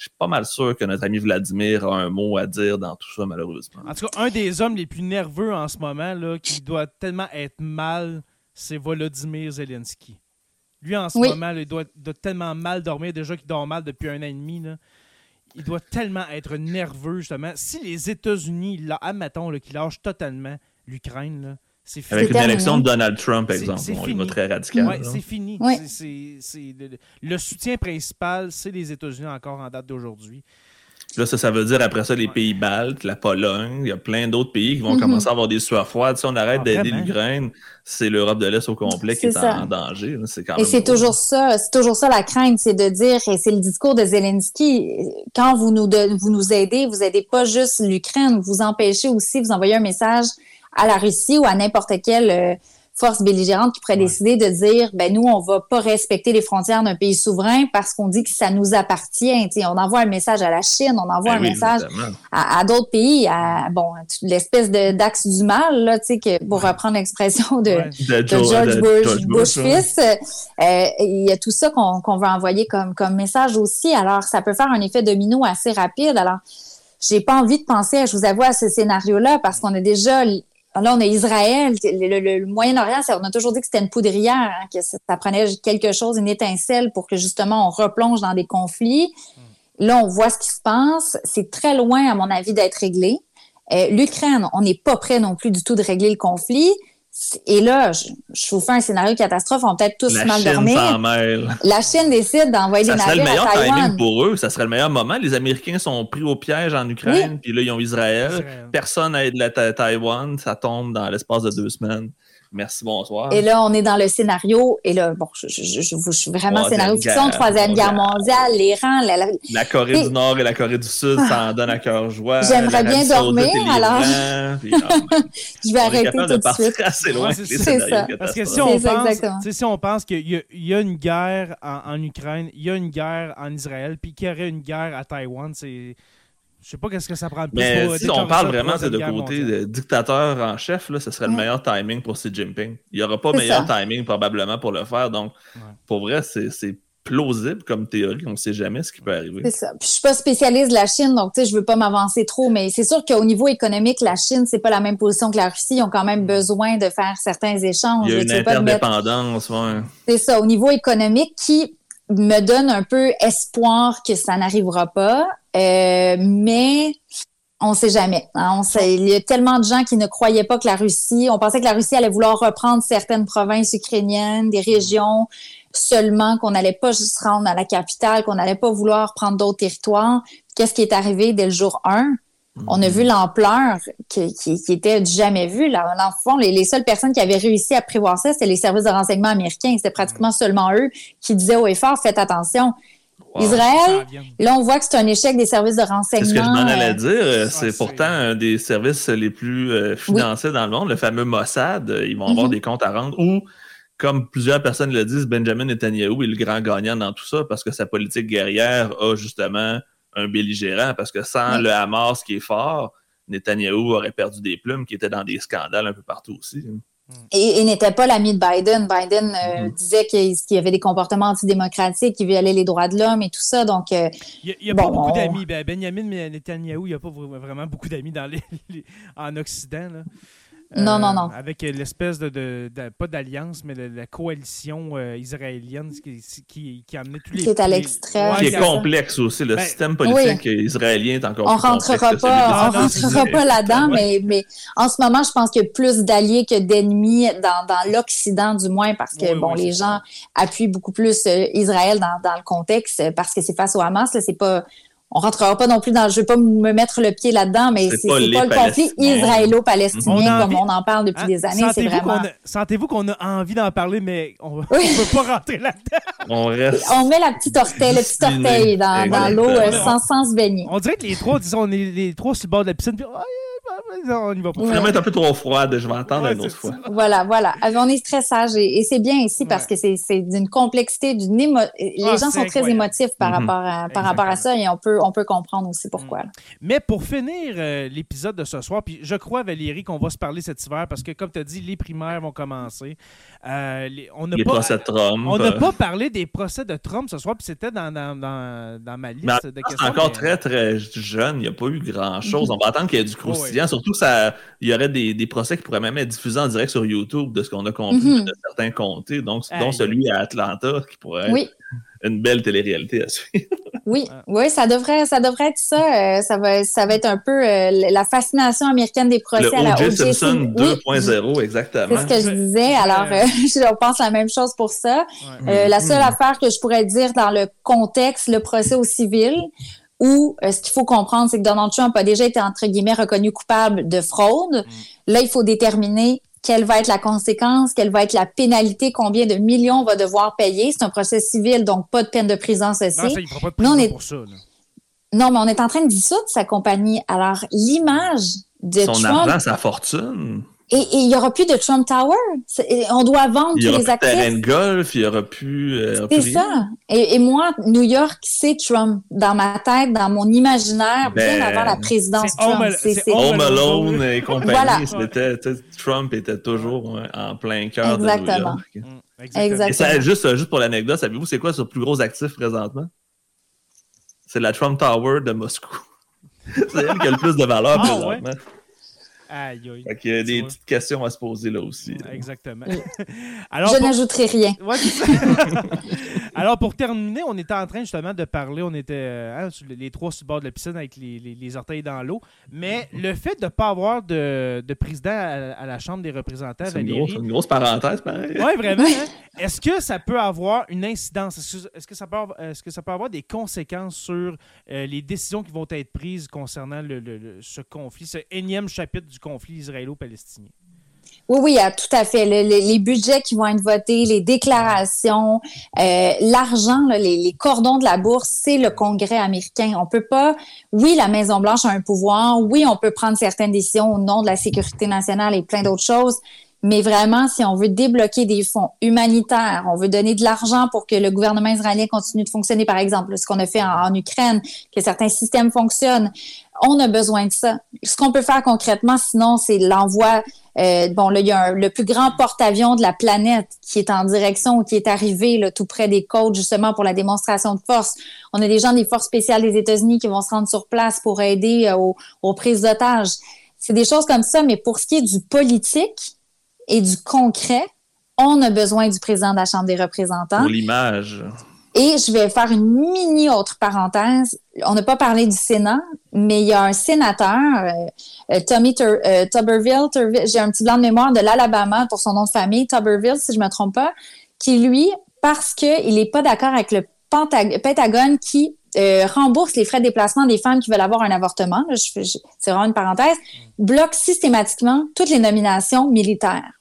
Speaker 3: je suis pas mal sûr que notre ami Vladimir a un mot à dire dans tout ça, malheureusement.
Speaker 1: En tout cas, un des hommes les plus nerveux en ce moment, là, qui doit tellement être mal, c'est Volodymyr Zelensky. Lui, en ce moment, il doit, tellement mal dormir, déjà qu'il dort mal depuis un an et demi. Il doit tellement être nerveux, justement. Si les États-Unis, admettons, qu'ils lâchent totalement l'Ukraine,
Speaker 3: avec une élection de Donald Trump, exemple, il va très radical.
Speaker 1: Oui, c'est fini. le, soutien principal, c'est les États-Unis encore en date d'aujourd'hui.
Speaker 3: Là, ça, ça veut dire après ça les pays baltes, la Pologne, il y a plein d'autres pays qui vont mm-hmm. commencer à avoir des sueurs froides. Si on arrête ah, d'aider l'Ukraine, c'est l'Europe de l'Est au complet qui est en, danger.
Speaker 4: et c'est toujours ça, c'est toujours ça la crainte, c'est de dire, et c'est le discours de Zelensky, quand vous nous, vous nous aidez, vous aidez pas juste l'Ukraine, vous empêchez aussi, vous envoyez un message à la Russie ou à n'importe quelle euh, force belligérante qui pourrait décider de dire ben nous on va pas respecter les frontières d'un pays souverain parce qu'on dit que ça nous appartient. On envoie un message à la Chine on envoie ben un message à, d'autres pays à bon l'espèce de d'axe du mal là tu sais que pour reprendre l'expression de, George, Bush, fils euh, il y a tout ça qu'on qu'on veut envoyer comme comme message aussi. Alors ça peut faire un effet domino assez rapide. Alors j'ai pas envie de penser, je vous avoue, à ce scénario-là parce qu'on a déjà Là, on a Israël, le, Moyen-Orient, on a toujours dit que c'était une poudrière, hein, que ça, prenait quelque chose, une étincelle pour que justement on replonge dans des conflits. Hmm. Là, on voit ce qui se passe. C'est très loin, à mon avis, d'être réglé. Euh, L'Ukraine, on n'est pas prêt non plus du tout de régler le conflit. Et là, je, vous fais un scénario catastrophe, on peut-être tous mal dormir. La Chine décide d'envoyer des navires à Taïwan. Ça serait le meilleur timing
Speaker 3: pour eux, ça serait le meilleur moment. Les Américains sont pris au piège en Ukraine, puis là, ils ont Israël. Personne n'aide la Taïwan, ça tombe dans l'espace de deux semaines. Merci, bonsoir.
Speaker 4: Et là, on est dans le scénario, et là, bon, je, je, je, suis vraiment scénario fiction, Troisième Guerre mondiale, l'Iran, la,
Speaker 3: la... Corée du Nord et la Corée du Sud, ça en donne à cœur joie.
Speaker 4: J'aimerais bien dormir, alors. [LAUGHS] je vais arrêter tout de, suite.
Speaker 3: Assez loin
Speaker 1: c'est ça. Parce que si on, pense, si on pense qu'il y, y, a une guerre en, en Ukraine, il y a une guerre en Israël, puis qu'il y aurait une guerre à Taïwan, c'est je sais pas qu'est-ce que ça prend plus
Speaker 3: Mais si on parle vraiment de côté de dictateur en chef, là, ce serait le meilleur timing pour Xi Jinping. Il n'y aura pas meilleur timing probablement pour le faire. Donc, pour vrai, c'est plausible comme théorie. On ne sait jamais ce qui peut arriver.
Speaker 4: C'est ça. Puis, je suis pas spécialiste de la Chine, donc je ne veux pas m'avancer trop, mais c'est sûr qu'au niveau économique, la Chine, c'est pas la même position que la Russie. Ils ont quand même besoin de faire certains échanges.
Speaker 3: Il y a une interdépendance. Mettre...
Speaker 4: C'est ça. Au niveau économique, qui me donne un peu espoir que ça n'arrivera pas. Euh, mais on sait jamais. Hein. On il y a tellement de gens qui ne croyaient pas que la Russie, on pensait que la Russie allait vouloir reprendre certaines provinces ukrainiennes, des régions seulement, qu'on n'allait pas juste rendre à la capitale, qu'on n'allait pas vouloir prendre d'autres territoires. Qu'est-ce qui est arrivé dès le jour 1? On a vu l'ampleur qui, qui, était jamais vue. Là. Dans le fond, les, seules personnes qui avaient réussi à prévoir ça, c'était les services de renseignement américains. C'était pratiquement seulement eux qui disaient au effort, faites attention. Israël, là, on voit que c'est un échec des services de renseignement. C'est ce
Speaker 3: que je m'en allais dire. C'est pourtant un des services les plus euh, financés dans le monde, le fameux Mossad. Ils vont avoir mhm. des comptes à rendre. Ou, comme plusieurs personnes le disent, Benjamin Netanyahu est le grand gagnant dans tout ça parce que sa politique guerrière a justement un belligérant. Parce que sans le Hamas qui est fort, Netanyahu aurait perdu des plumes qui étaient dans des scandales un peu partout aussi.
Speaker 4: Et, n'était pas l'ami de Biden. Biden euh, mm-hmm. disait qu'il y avait des comportements antidémocratiques, qu'il violait les droits de l'homme et tout ça. Donc,
Speaker 1: euh, il n'y a, pas beaucoup d'amis. Ben, Benjamin Netanyahu, il n'y a pas vraiment beaucoup d'amis dans en Occident. Là.
Speaker 4: Non, non, non.
Speaker 1: Euh, avec l'espèce de, pas d'alliance, mais la coalition euh, israélienne qui, qui, qui, a amené tous les.
Speaker 4: Qui est à l'extrême.
Speaker 3: qui est complexe aussi. Le ben, système politique israélien est encore
Speaker 4: on rentrera Pas, on rentrera pas là-dedans, mais, mais en ce moment, je pense qu'il y a plus d'alliés que d'ennemis dans, dans l'Occident, du moins, parce que bon, les gens appuient beaucoup plus euh, Israël dans, dans le contexte, parce que c'est face au Hamas. C'est pas on rentrera pas non plus dans, je vais pas me mettre le pied là-dedans, mais c'est pas, pas, le conflit israélo-palestinien comme on en parle depuis des années. C'est vraiment.
Speaker 1: Sentez-vous qu'on a envie d'en parler, mais on ne peut pas rentrer là-dedans. [LAUGHS]
Speaker 3: On, reste...
Speaker 4: on met la petite orteil, le petit orteil dans, dans l'eau euh, sans, sans se baigner.
Speaker 1: On dirait que les trois, disons, on est les trois sur le bord de la piscine, puis
Speaker 3: on y va pas. Finalement, un peu trop froide. Je vais attendre une autre fois.
Speaker 4: Voilà, voilà. On est très sage et, c'est bien ici parce que c'est d'une complexité, d'une émo... Les ah, gens sont très émotifs par, mhm. rapport à, par rapport à ça et on peut, on peut comprendre aussi pourquoi. Mm.
Speaker 1: Mais pour finir euh, l'épisode de ce soir, puis je crois, Valérie, qu'on va se parler cet hiver parce que, comme tu as dit, les primaires vont commencer. Euh, les, on
Speaker 3: les pas, procès de Trump.
Speaker 1: On n'a pas parlé des procès de Trump ce soir, puis c'était dans, dans, dans, dans, ma liste de questions.
Speaker 3: C'est encore très, très jeune. Il n'y a pas eu grand-chose. Mhm. On va attendre qu'il y ait du croustillant. Surtout ça, il y aurait des, des, procès qui pourraient même être diffusés en direct sur YouTube, de ce qu'on a compris mhm. de certains comtés, donc, dont celui à Atlanta, qui pourrait être une belle télé-réalité à suivre. [LAUGHS]
Speaker 4: Oui, oui, ça devrait, ça devrait être ça. Euh, ça, va, ça va être un peu euh, la fascination américaine des procès à la
Speaker 3: O.J. Simpson 2.0, exactement.
Speaker 4: C'est ce que je disais. Alors, euh, [LAUGHS] je pense la même chose pour ça. la seule mm-hmm. affaire que je pourrais dire dans le contexte, le procès au civil, où ce qu'il faut comprendre, c'est que Donald Trump a déjà été, entre guillemets, reconnu coupable de fraude. Mm. Là, il faut déterminer quelle va être la conséquence, quelle va être la pénalité, combien de millions on va devoir payer. C'est un procès civil, donc pas de peine de prison ceci.
Speaker 1: Non, ça, il pas de prison est... pour ça.
Speaker 4: Non, mais on est en train de dissoudre sa compagnie. Alors, l'image de
Speaker 3: Son argent, sa fortune.
Speaker 4: Et il n'y aura plus de Trump Tower? On doit vendre tous les actifs.
Speaker 3: Il n'y aura plus de terrain de golf, il n'y aura plus.
Speaker 4: Euh, c'est ça. Et, moi, New York, c'est Trump. Dans ma tête, dans mon imaginaire, bien ben, avant la présidence Trump.
Speaker 3: C'est Home Alone et [LAUGHS] compagnie. Trump était toujours en plein cœur de New York. Mm, exactement. Et ça, juste, juste pour l'anecdote, savez-vous c'est quoi son plus gros actif présentement? C'est la Trump Tower de Moscou. [LAUGHS] c'est elle qui a le plus de valeur ah, présentement.
Speaker 1: Aïe, aïe.
Speaker 3: Fait qu'il y a des petites questions à se poser là aussi.
Speaker 1: Exactement. [LAUGHS]
Speaker 4: Alors, je n'ajouterai rien. [LAUGHS]
Speaker 1: Alors, pour terminer, on était en train justement de parler, on était euh, hein, les trois sur le bord de la piscine avec les, orteils dans l'eau, mais le fait de ne pas avoir de, président à, la Chambre des représentants,
Speaker 3: C'est une, grosse parenthèse, pareil.
Speaker 1: Oui, vraiment. [LAUGHS] Hein. Est-ce que ça peut avoir une incidence? Est-ce que, ça peut avoir, est-ce que ça peut avoir des conséquences sur euh, les décisions qui vont être prises concernant ce conflit, ce énième chapitre du conflit israélo-palestinien?
Speaker 4: Oui, oui, tout à fait. les budgets qui vont être votés, les déclarations, euh, l'argent, les, cordons de la bourse, c'est le Congrès américain. On peut pas. Oui, la Maison Blanche a un pouvoir. Oui, on peut prendre certaines décisions au nom de la sécurité nationale et plein d'autres choses. Mais vraiment, si on veut débloquer des fonds humanitaires, on veut donner de l'argent pour que le gouvernement israélien continue de fonctionner, par exemple, ce qu'on a fait en, Ukraine, que certains systèmes fonctionnent, on a besoin de ça. Ce qu'on peut faire concrètement, sinon, c'est l'envoi. Euh, bon, là, il y a le plus grand porte-avions de la planète qui est en direction ou qui est arrivé là, tout près des côtes, justement, pour la démonstration de force. On a des gens des forces spéciales des États-Unis qui vont se rendre sur place pour aider euh, aux, aux prises d'otages. C'est des choses comme ça, mais pour ce qui est du politique, et du concret, on a besoin du président de la Chambre des représentants.
Speaker 3: Pour l'image.
Speaker 4: Et je vais faire une mini autre parenthèse. On n'a pas parlé du Sénat, mais il y a un sénateur, euh, euh, Tommy euh, Tuberville, j'ai un petit blanc de mémoire de l'Alabama pour son nom de famille, Tuberville, si je ne me trompe pas, qui lui, parce qu'il n'est pas d'accord avec le Pentagone qui rembourse les frais de déplacement des femmes qui veulent avoir un avortement. C'est vraiment une parenthèse. Bloque systématiquement toutes les nominations militaires.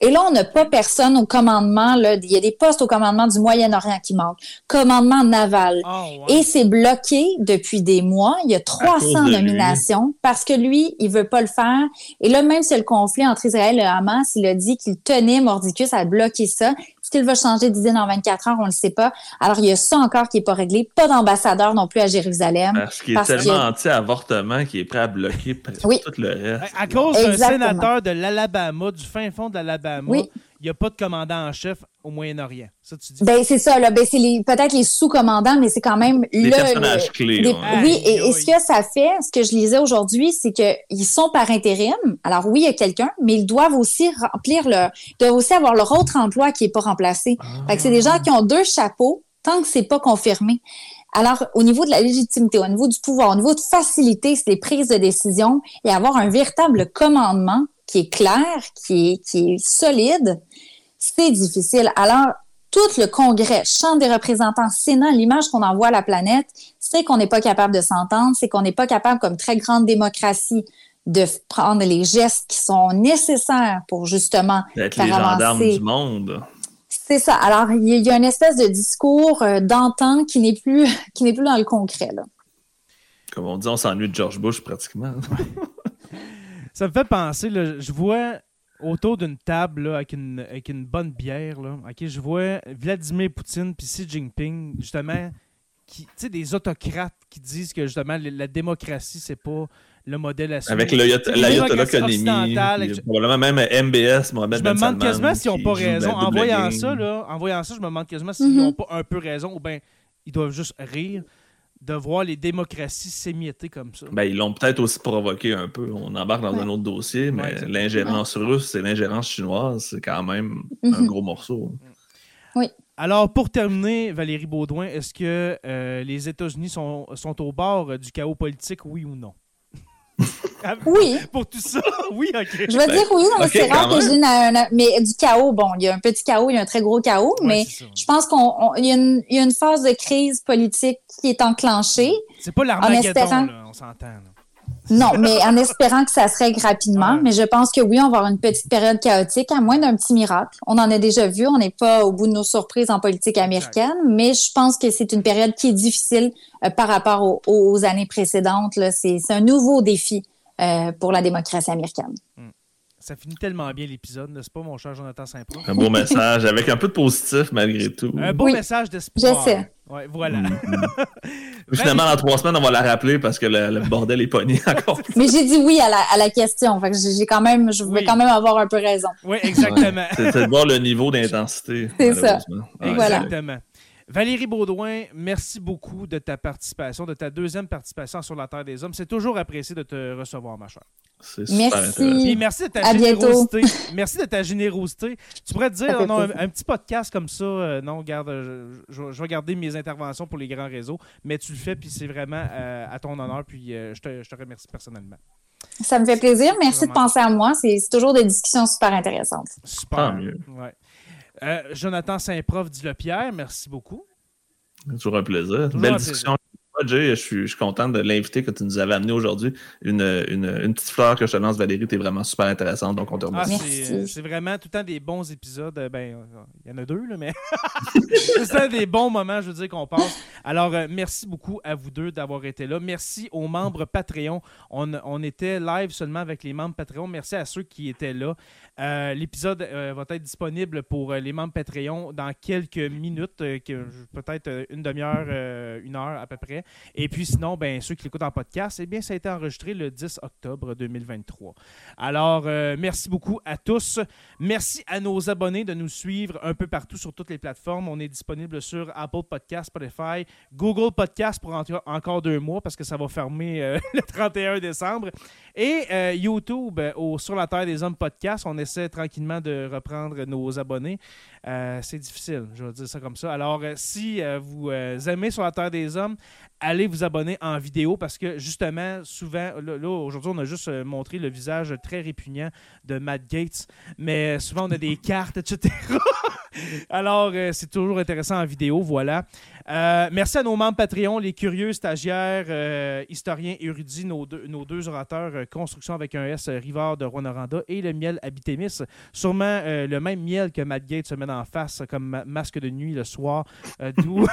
Speaker 4: Et là, on n'a pas personne au commandement. Là, il y a des postes au commandement du Moyen-Orient qui manquent. Commandement naval. Ah, Et c'est bloqué depuis des mois. Il y a 300 nominations parce que lui, il veut pas le faire. Et là, même si le conflit entre Israël et Hamas, il a dit qu'il tenait Mordicus à bloquer ça. Est-ce qu'il va changer d'idée dans 24 heures? On ne le sait pas. Alors, il y a ça encore qui n'est pas réglé. Pas d'ambassadeur non plus à Jérusalem.
Speaker 3: Parce qu'il est tellement anti-avortement qu'il est prêt à bloquer tout le reste.
Speaker 1: À cause d'un sénateur de l'Alabama, du fin fond de l'Alabama, il n'y a pas de commandant en chef au Moyen-Orient. Ça, tu dis.
Speaker 4: Ben, c'est ça, là. Ben, c'est peut-être les sous-commandants, mais c'est quand même
Speaker 3: les personnages clés.
Speaker 4: Oui, et, ce que ça fait, ce que je lisais aujourd'hui, c'est qu'ils sont par intérim. Alors, oui, il y a quelqu'un, mais ils doivent aussi remplir le, ils doivent aussi avoir leur autre emploi qui n'est pas remplacé. Fait que c'est des gens qui ont deux chapeaux tant que c'est pas confirmé. Alors, au niveau de la légitimité, au niveau du pouvoir, au niveau de faciliter les prises de décision et avoir un véritable commandement qui est clair, qui est, qui est solide, c'est difficile. Alors, tout le Congrès, Chambre des représentants, Sénat, l'image qu'on envoie à la planète, c'est qu'on n'est pas capable de s'entendre, c'est qu'on n'est pas capable, comme très grande démocratie, de prendre les gestes qui sont nécessaires pour justement
Speaker 3: Être les gendarmes du monde.
Speaker 4: C'est ça. Alors, il y, a une espèce de discours euh, d'antan qui n'est plus [LAUGHS] qui n'est plus dans le concret. Là.
Speaker 3: Comme on dit, on s'ennuie de George Bush pratiquement. [LAUGHS]
Speaker 1: Ça me fait penser, je vois autour d'une table avec, une, avec une bonne bière, là, je vois Vladimir Poutine puis Xi Jinping, justement, qui, des autocrates qui disent que justement la, démocratie, c'est pas le modèle à
Speaker 3: suivre. Avec l'ayatollah Konemi, probablement même MBS, Mohamed
Speaker 1: Je me demande quasiment s'ils n'ont pas raison. En voyant, ça, là, en voyant ça, je me demande quasiment s'ils n'ont pas un peu raison ou bien ils doivent juste rire de voir les démocraties s'émietter comme ça.
Speaker 3: Ben, ils l'ont peut-être aussi provoqué un peu. On embarque dans un autre dossier, mais l'ingérence russe et l'ingérence chinoise, c'est quand même un mhm. gros morceau.
Speaker 4: Oui.
Speaker 1: Alors, pour terminer, Valérie Baudouin, est-ce que euh, les États-Unis sont, sont au bord du chaos politique, oui ou non?
Speaker 4: Oui.
Speaker 1: Pour tout ça, [LAUGHS] oui, OK.
Speaker 4: Je vais dire oui, c'est rare que je dise mais du chaos, bon, il y a un petit chaos, il y a un très gros chaos, mais je pense qu'il y, y, a une phase de crise politique qui est enclenchée.
Speaker 1: C'est pas l'Armageddon, on s'entend.
Speaker 4: Non, mais en espérant que ça se règle rapidement. Mais je pense que oui, on va avoir une petite période chaotique, à moins d'un petit miracle. On en a déjà vu, on n'est pas au bout de nos surprises en politique américaine, mais je pense que c'est une période qui est difficile euh, par rapport aux, années précédentes. C'est un nouveau défi euh, pour la démocratie américaine. Hmm.
Speaker 1: Ça finit tellement bien l'épisode, n'est-ce pas, mon cher Jonathan Saint-Pro?
Speaker 3: Un beau message, avec un peu de positif malgré tout.
Speaker 1: Un beau message d'espoir.
Speaker 4: Je sais.
Speaker 1: Ouais, voilà. Mm, mm. [LAUGHS]
Speaker 3: Finalement, dans trois semaines, on va la rappeler parce que le, bordel est pogné [LAUGHS] encore.
Speaker 4: Mais j'ai dit oui à la, à la question. Fait que j'ai quand même, je vais quand même avoir un peu raison.
Speaker 1: Oui, exactement.
Speaker 3: C'est de voir le niveau d'intensité.
Speaker 4: C'est ça.
Speaker 1: Exactement. Valérie Baudouin, merci beaucoup de ta participation, de ta deuxième participation sur la Terre des Hommes. C'est toujours apprécié de te recevoir, ma chère.
Speaker 4: Merci.
Speaker 1: merci de ta générosité. merci de ta générosité. Tu pourrais te dire, non, un, petit podcast comme ça, euh, non, garde, je, vais garder mes interventions pour les grands réseaux, mais tu le fais, puis c'est vraiment euh, à ton honneur, puis euh, je, te, je, te, remercie personnellement.
Speaker 4: Ça me fait plaisir. Merci de penser à moi. C'est toujours des discussions super intéressantes.
Speaker 1: Super. mieux. Ouais. Euh, Jonathan Saint-Prof Pierre, merci beaucoup.
Speaker 3: Toujours un plaisir. Belle discussion. Jay, je suis, je suis content de l'inviter que tu nous avais amené aujourd'hui. Une, une, petite fleur que je te lance, Valérie, tu es vraiment super intéressante, donc on te
Speaker 1: remercie. Ah, c'est vraiment tout le temps des bons épisodes. Ben, il y en a deux, là, mais [LAUGHS] c'est des bons moments, je veux dire, qu'on passe. Alors, euh, merci beaucoup à vous deux d'avoir été là. Merci aux membres Patreon. On, on, était live seulement avec les membres Patreon. Merci à ceux qui étaient là. Euh, l'épisode euh, va être disponible pour euh, les membres Patreon dans quelques minutes, peut-être une demi-heure, une heure à peu près. Et puis sinon, ben, ceux qui l'écoutent en podcast, eh bien, ça a été enregistré le 10 octobre 2023. Alors, merci beaucoup à tous. Merci à nos abonnés de nous suivre un peu partout sur toutes les plateformes. On est disponible sur Apple Podcast, Spotify, Google Podcast pour encore deux mois parce que ça va fermer [LAUGHS] le 31 décembre. Et YouTube, au Sur la Terre des Hommes podcast, on essaie tranquillement de reprendre nos abonnés. Euh, c'est difficile, je vais dire ça comme ça. Alors, euh, si euh, vous aimez sur la Terre des Hommes, allez vous abonner en vidéo parce que justement, souvent, là, aujourd'hui, on a juste montré le visage très répugnant de Matt Gates, mais souvent, on a des [LAUGHS] cartes, etc. Alors, euh, c'est toujours intéressant en vidéo, voilà. Euh, merci à nos membres Patreon, les curieux, stagiaires, euh, historiens érudits, nos deux, orateurs Construction avec un S, Rivard de Rwanda et le miel Abitémis. Sûrement le même miel que Matt Gates se met en face comme masque de nuit le soir. D'où.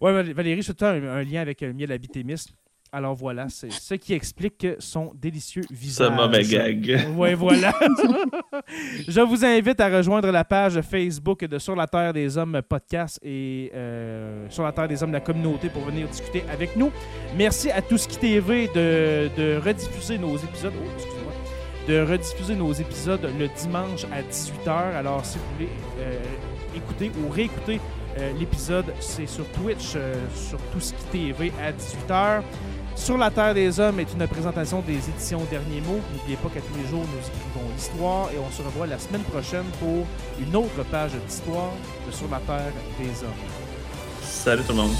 Speaker 1: [LAUGHS] Valérie, c'est un, un lien avec le miel Abitémis. Alors voilà, c'est ce qui explique son délicieux visage.
Speaker 3: Ce mauvais gag.
Speaker 1: Oui, voilà. [LAUGHS] Je vous invite à rejoindre la page Facebook de Sur la Terre des Hommes podcast et euh, Sur la Terre des Hommes, la communauté, pour venir discuter avec nous. Merci à Tout TV de, de rediffuser nos épisodes. Oh, excusez-moi. De rediffuser nos épisodes le dimanche à 18h. Alors, si vous voulez euh, écouter ou réécouter euh, l'épisode, c'est sur Twitch, sur Tout TV à 18h. Sur la Terre des Hommes est une présentation des éditions Dernier Mot. N'oubliez pas qu'à tous les jours, nous écrivons l'histoire et on se revoit la semaine prochaine pour une autre page d'histoire de Sur la Terre des Hommes.
Speaker 3: Salut tout le monde!